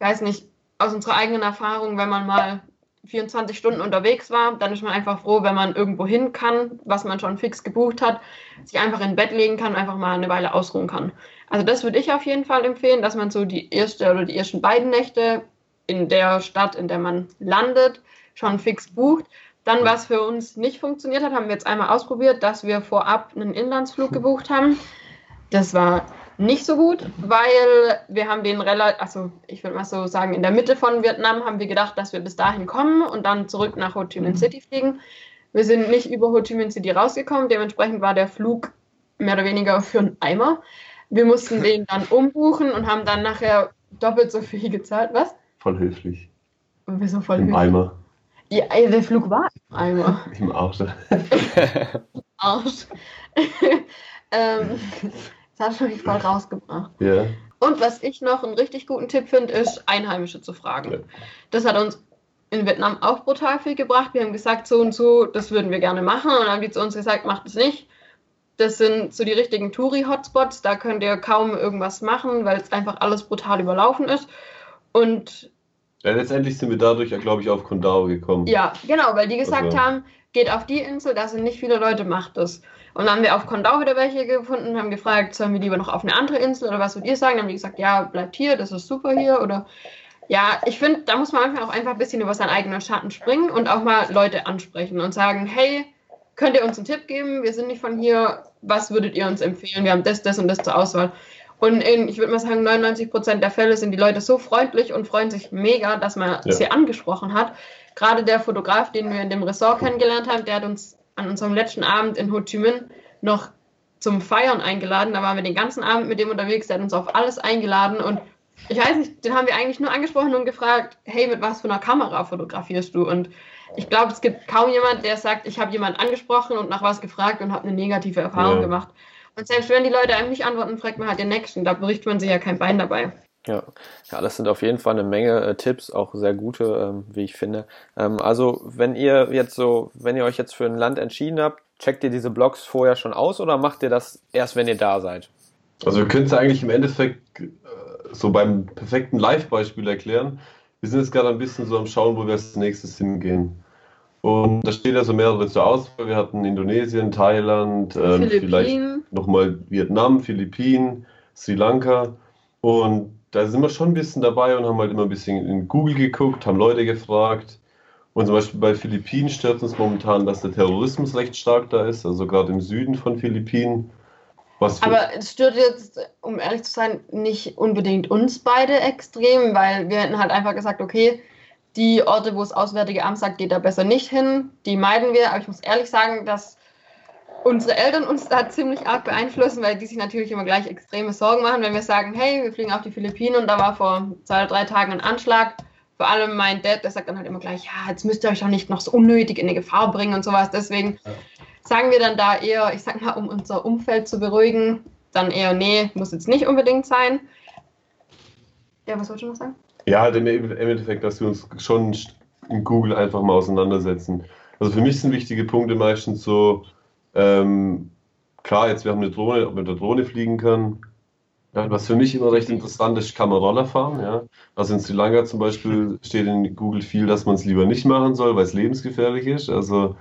weiß nicht, aus unserer eigenen Erfahrung, wenn man mal 24 Stunden unterwegs war, dann ist man einfach froh, wenn man irgendwo hin kann, was man schon fix gebucht hat, sich einfach in Bett legen kann, einfach mal eine Weile ausruhen kann. Also das würde ich auf jeden Fall empfehlen, dass man so die erste oder die ersten beiden Nächte in der Stadt, in der man landet, schon fix bucht dann, was für uns nicht funktioniert hat, haben wir jetzt einmal ausprobiert, dass wir vorab einen Inlandsflug *laughs* gebucht haben. Das war nicht so gut, weil wir haben den relativ, also ich würde mal so sagen, in der Mitte von Vietnam haben wir gedacht, dass wir bis dahin kommen und dann zurück nach Ho Chi Minh mhm. City fliegen. Wir sind nicht über Ho Chi Minh City rausgekommen, dementsprechend war der Flug mehr oder weniger *laughs* für einen Eimer. Wir mussten den dann umbuchen und haben dann nachher doppelt so viel gezahlt. Was? Voll höflich. wieso voll Im höflich? Eimer. Ja, der Flug war im Eimer. *laughs* Im Arsch. *laughs* Arsch. *laughs* ähm, das habe ich noch nicht voll rausgebracht. Ja. Und was ich noch einen richtig guten Tipp finde, ist, Einheimische zu fragen. Ja. Das hat uns in Vietnam auch brutal viel gebracht. Wir haben gesagt, so und so, das würden wir gerne machen. Und dann haben die zu uns gesagt, macht es nicht. Das sind so die richtigen Touri-Hotspots. Da könnt ihr kaum irgendwas machen, weil es einfach alles brutal überlaufen ist. Und ja, letztendlich sind wir dadurch, glaube ich, auf Kondao gekommen. Ja, genau, weil die gesagt also. haben, geht auf die Insel, da sind nicht viele Leute, macht das. Und dann haben wir auf Kondao wieder welche gefunden und haben gefragt, sollen wir lieber noch auf eine andere Insel oder was würdet ihr sagen? Dann haben die gesagt, ja, bleibt hier, das ist super hier oder ja, ich finde, da muss man einfach auch einfach ein bisschen über seinen eigenen Schatten springen und auch mal Leute ansprechen und sagen, hey, könnt ihr uns einen Tipp geben? Wir sind nicht von hier, was würdet ihr uns empfehlen? Wir haben das, das und das zur Auswahl. Und in, ich würde mal sagen, 99 Prozent der Fälle sind die Leute so freundlich und freuen sich mega, dass man ja. sie angesprochen hat. Gerade der Fotograf, den wir in dem Ressort kennengelernt haben, der hat uns an unserem letzten Abend in Ho Chi Minh noch zum Feiern eingeladen. Da waren wir den ganzen Abend mit dem unterwegs, der hat uns auf alles eingeladen und ich weiß nicht, den haben wir eigentlich nur angesprochen und gefragt, hey, mit was für einer Kamera fotografierst du? Und ich glaube, es gibt kaum jemand, der sagt, ich habe jemanden angesprochen und nach was gefragt und habe eine negative Erfahrung ja. gemacht. Und selbst wenn die Leute einem nicht antworten, fragt man halt den nächsten. Da bricht man sich ja kein Bein dabei. Ja. ja, das sind auf jeden Fall eine Menge äh, Tipps, auch sehr gute, ähm, wie ich finde. Ähm, also, wenn ihr jetzt so, wenn ihr euch jetzt für ein Land entschieden habt, checkt ihr diese Blogs vorher schon aus oder macht ihr das erst, wenn ihr da seid? Also, wir können es eigentlich im Endeffekt äh, so beim perfekten Live-Beispiel erklären. Wir sind jetzt gerade ein bisschen so am Schauen, wo wir als nächstes hingehen. Und da steht also mehrere zur Auswahl. Wir hatten Indonesien, Thailand, ähm, vielleicht nochmal Vietnam, Philippinen, Sri Lanka. Und da sind wir schon ein bisschen dabei und haben halt immer ein bisschen in Google geguckt, haben Leute gefragt. Und zum Beispiel bei Philippinen stört uns momentan, dass der Terrorismus recht stark da ist, also gerade im Süden von Philippinen. Aber es stört jetzt, um ehrlich zu sein, nicht unbedingt uns beide extrem, weil wir hätten halt einfach gesagt, okay, die Orte, wo das Auswärtige Amt sagt, geht da besser nicht hin, die meiden wir. Aber ich muss ehrlich sagen, dass unsere Eltern uns da ziemlich arg beeinflussen, weil die sich natürlich immer gleich extreme Sorgen machen, wenn wir sagen, hey, wir fliegen auf die Philippinen und da war vor zwei oder drei Tagen ein Anschlag. Vor allem mein Dad, der sagt dann halt immer gleich, ja, jetzt müsst ihr euch doch nicht noch so unnötig in die Gefahr bringen und sowas. Deswegen sagen wir dann da eher, ich sag mal, um unser Umfeld zu beruhigen, dann eher, nee, muss jetzt nicht unbedingt sein. Ja, was wolltest du noch sagen? Ja, halt im Endeffekt, dass wir uns schon in Google einfach mal auseinandersetzen. Also für mich sind wichtige Punkte meistens so, ähm, klar, jetzt wir haben eine Drohne, ob man mit der Drohne fliegen kann. Was für mich immer recht interessant ist, kann man Roller fahren. Ja? Also in Sri Lanka zum Beispiel steht in Google viel, dass man es lieber nicht machen soll, weil es lebensgefährlich ist. Also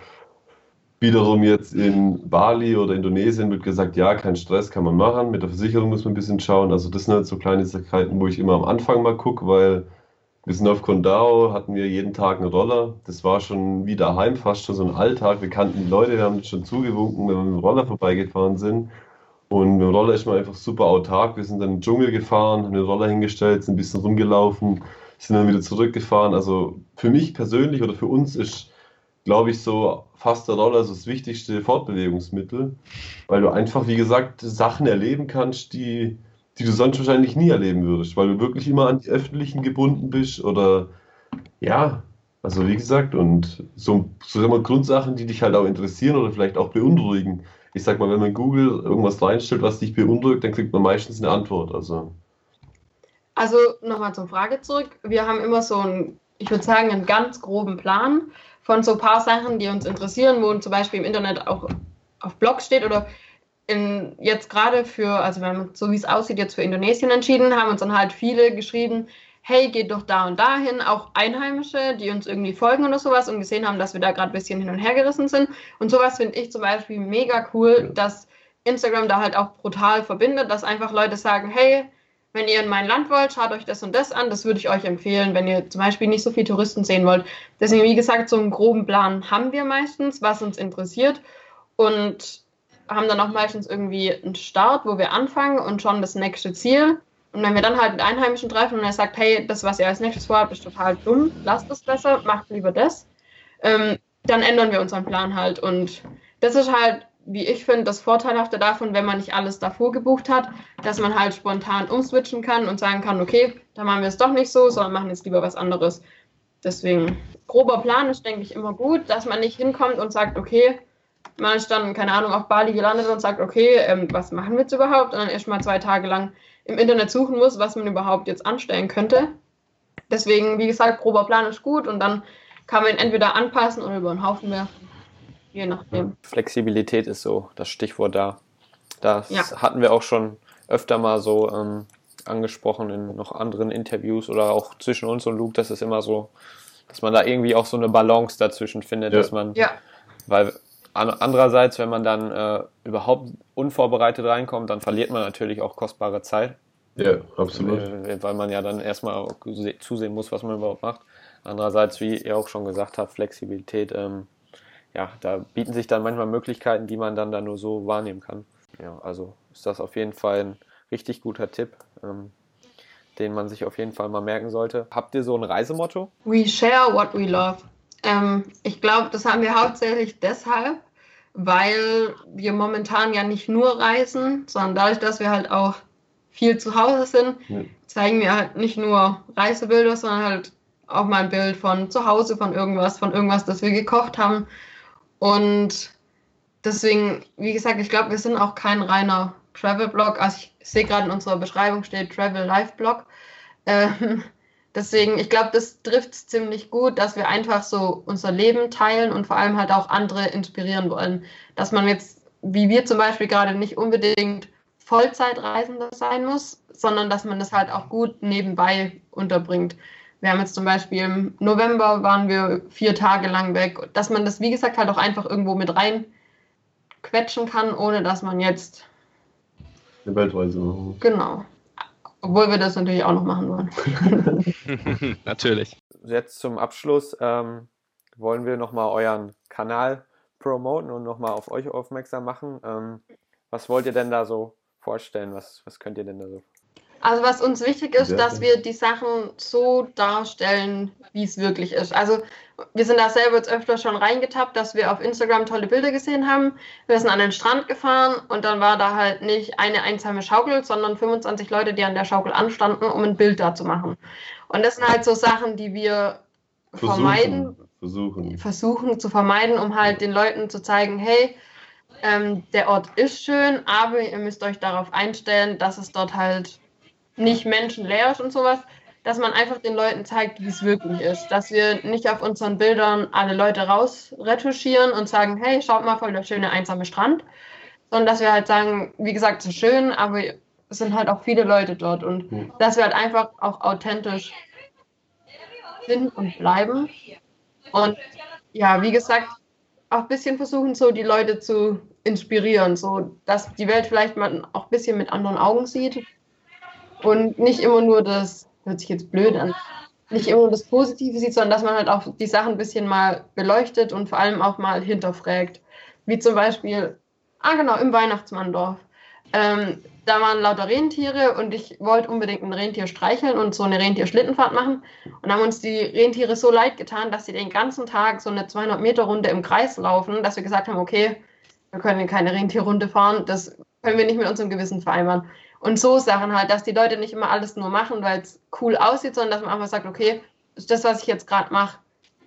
wiederum jetzt in Bali oder Indonesien wird gesagt, ja, kein Stress kann man machen. Mit der Versicherung muss man ein bisschen schauen. Also das sind halt so kleine Sachen, wo ich immer am Anfang mal gucke, weil wir sind auf Kondao, hatten wir jeden Tag einen Roller. Das war schon wie daheim, fast schon so ein Alltag. Wir kannten die Leute, wir haben schon zugewunken, wenn wir mit dem Roller vorbeigefahren sind. Und mit dem Roller ist man einfach super autark. Wir sind dann im Dschungel gefahren, haben den Roller hingestellt, sind ein bisschen rumgelaufen, sind dann wieder zurückgefahren. Also für mich persönlich oder für uns ist, glaube ich, so fast der Roller so das wichtigste Fortbewegungsmittel, weil du einfach, wie gesagt, Sachen erleben kannst, die die du sonst wahrscheinlich nie erleben würdest, weil du wirklich immer an die Öffentlichen gebunden bist oder ja, also wie gesagt, und so, so immer Grundsachen, die dich halt auch interessieren oder vielleicht auch beunruhigen. Ich sag mal, wenn man Google irgendwas reinstellt, was dich beunruhigt, dann kriegt man meistens eine Antwort. Also, also nochmal zur Frage zurück. Wir haben immer so einen, ich würde sagen, einen ganz groben Plan von so ein paar Sachen, die uns interessieren, wo zum Beispiel im Internet auch auf Blogs steht oder in, jetzt gerade für, also wir haben so wie es aussieht, jetzt für Indonesien entschieden, haben uns dann halt viele geschrieben, hey, geht doch da und dahin, auch Einheimische, die uns irgendwie folgen oder sowas und gesehen haben, dass wir da gerade ein bisschen hin und her gerissen sind. Und sowas finde ich zum Beispiel mega cool, dass Instagram da halt auch brutal verbindet, dass einfach Leute sagen, hey, wenn ihr in mein Land wollt, schaut euch das und das an, das würde ich euch empfehlen, wenn ihr zum Beispiel nicht so viele Touristen sehen wollt. Deswegen, wie gesagt, so einen groben Plan haben wir meistens, was uns interessiert. Und haben dann auch meistens irgendwie einen Start, wo wir anfangen und schon das nächste Ziel. Und wenn wir dann halt mit Einheimischen treffen und er sagt, hey, das, was ihr als nächstes vorhabt, ist total dumm, lasst es besser, macht lieber das, ähm, dann ändern wir unseren Plan halt. Und das ist halt, wie ich finde, das Vorteilhafte davon, wenn man nicht alles davor gebucht hat, dass man halt spontan umswitchen kann und sagen kann, okay, dann machen wir es doch nicht so, sondern machen jetzt lieber was anderes. Deswegen, grober Plan ist, denke ich, immer gut, dass man nicht hinkommt und sagt, okay, man ist dann, keine Ahnung, auf Bali gelandet und sagt, okay, ähm, was machen wir jetzt überhaupt? Und dann erst mal zwei Tage lang im Internet suchen muss, was man überhaupt jetzt anstellen könnte. Deswegen, wie gesagt, grober Plan ist gut und dann kann man ihn entweder anpassen oder über den Haufen werfen. Je nachdem. Flexibilität ist so das Stichwort da. Das ja. hatten wir auch schon öfter mal so ähm, angesprochen in noch anderen Interviews oder auch zwischen uns und Luke, das ist immer so, dass man da irgendwie auch so eine Balance dazwischen findet, ja. dass man, ja. weil Andererseits, wenn man dann äh, überhaupt unvorbereitet reinkommt, dann verliert man natürlich auch kostbare Zeit. Ja, absolut. Äh, weil man ja dann erstmal zusehen muss, was man überhaupt macht. Andererseits, wie ihr auch schon gesagt habt, Flexibilität, ähm, ja, da bieten sich dann manchmal Möglichkeiten, die man dann da nur so wahrnehmen kann. Ja, also ist das auf jeden Fall ein richtig guter Tipp, ähm, den man sich auf jeden Fall mal merken sollte. Habt ihr so ein Reisemotto? We share what we love. Ähm, ich glaube, das haben wir hauptsächlich deshalb, weil wir momentan ja nicht nur reisen, sondern dadurch, dass wir halt auch viel zu Hause sind, ja. zeigen wir halt nicht nur Reisebilder, sondern halt auch mal ein Bild von zu Hause, von irgendwas, von irgendwas, das wir gekocht haben. Und deswegen, wie gesagt, ich glaube, wir sind auch kein reiner Travel-Blog. Also ich sehe gerade in unserer Beschreibung steht Travel Life Blog. Ähm, *laughs* Deswegen, ich glaube, das trifft es ziemlich gut, dass wir einfach so unser Leben teilen und vor allem halt auch andere inspirieren wollen. Dass man jetzt, wie wir zum Beispiel gerade, nicht unbedingt Vollzeitreisender sein muss, sondern dass man das halt auch gut nebenbei unterbringt. Wir haben jetzt zum Beispiel im November waren wir vier Tage lang weg, dass man das, wie gesagt, halt auch einfach irgendwo mit rein quetschen kann, ohne dass man jetzt eine Weltreise machen. Genau. Obwohl wir das natürlich auch noch machen wollen. *laughs* natürlich. Jetzt zum Abschluss ähm, wollen wir nochmal euren Kanal promoten und nochmal auf euch aufmerksam machen. Ähm, was wollt ihr denn da so vorstellen? Was, was könnt ihr denn da so? Also was uns wichtig ist, Ja. dass wir die Sachen so darstellen, wie es wirklich ist. Also wir sind da selber jetzt öfter schon reingetappt, dass wir auf Instagram tolle Bilder gesehen haben. Wir sind an den Strand gefahren und dann war da halt nicht eine einsame Schaukel, sondern 25 Leute, die an der Schaukel anstanden, um ein Bild da zu machen. Und das sind halt so Sachen, die wir vermeiden, Versuchen. versuchen zu vermeiden, um halt den Leuten zu zeigen, hey, ähm, der Ort ist schön, aber ihr müsst euch darauf einstellen, dass es dort halt nicht menschenleer ist und sowas, dass man einfach den Leuten zeigt, wie es wirklich ist. Dass wir nicht auf unseren Bildern alle Leute rausretuschieren und sagen, hey, schaut mal, voll der schöne einsame Strand, sondern dass wir halt sagen, wie gesagt, es ist schön, aber es sind halt auch viele Leute dort und Mhm. dass wir halt einfach auch authentisch sind und bleiben. Und ja, wie gesagt, auch ein bisschen versuchen, so die Leute zu inspirieren, so dass die Welt vielleicht mal auch ein bisschen mit anderen Augen sieht und nicht immer nur das, hört sich jetzt blöd an, nicht immer nur das Positive sieht, sondern dass man halt auch die Sachen ein bisschen mal beleuchtet und vor allem auch mal hinterfragt. Wie zum Beispiel, ah genau, im Weihnachtsmanndorf. Ähm, da waren lauter Rentiere und ich wollte unbedingt ein Rentier streicheln und so eine Rentierschlittenfahrt machen. Und haben uns die Rentiere so leid getan, dass sie den ganzen Tag so eine 200-Meter-Runde im Kreis laufen, dass wir gesagt haben, okay, wir können keine Rentierrunde fahren, das können wir nicht mit unserem Gewissen vereinbaren. Und so Sachen halt, dass die Leute nicht immer alles nur machen, weil es cool aussieht, sondern dass man einfach sagt, okay, ist das, was ich jetzt gerade mache,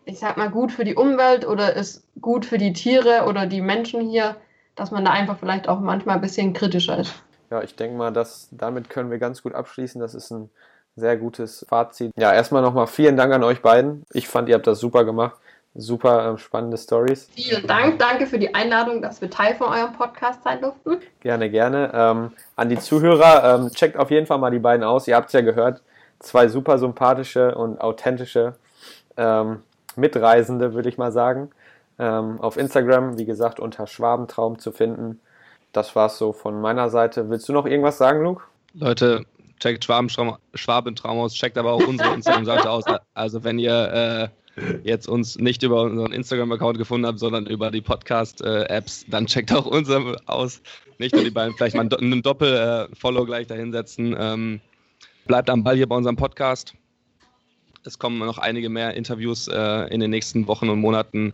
ich sag mal, gut für die Umwelt oder ist gut für die Tiere oder die Menschen hier, dass man da einfach vielleicht auch manchmal ein bisschen kritischer ist. Ja, ich denke mal, dass damit können wir ganz gut abschließen. Das ist ein sehr gutes Fazit. Ja, erstmal nochmal vielen Dank an euch beiden. Ich fand, ihr habt das super gemacht. Super äh, spannende Stories. Vielen Dank, danke für die Einladung, dass wir Teil von eurem Podcast sein durften. Gerne, gerne. Ähm, an die Zuhörer, ähm, checkt auf jeden Fall mal die beiden aus. Ihr habt es ja gehört. Zwei super sympathische und authentische ähm, Mitreisende, würde ich mal sagen. Ähm, auf Instagram, wie gesagt, unter Schwabentraum zu finden. Das war's so von meiner Seite. Willst du noch irgendwas sagen, Luke? Leute, checkt Schwabentraum, Schwabentraum aus, checkt aber auch unsere *laughs* Instagram-Seite aus. Also wenn ihr äh, jetzt uns nicht über unseren Instagram-Account gefunden habt, sondern über die Podcast-Apps, dann checkt auch unsere aus. Nicht nur die beiden, vielleicht mal einen Doppel-Follow gleich dahinsetzen. Ähm, bleibt am Ball hier bei unserem Podcast. Es kommen noch einige mehr Interviews äh, in den nächsten Wochen und Monaten.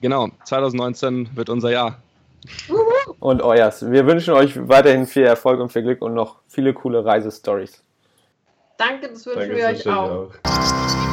Genau, 2019 wird unser Jahr. Und euers. Wir wünschen euch weiterhin viel Erfolg und viel Glück und noch viele coole Reisestories. Danke, das wünschen Danke, wir euch wünsche ich auch. auch.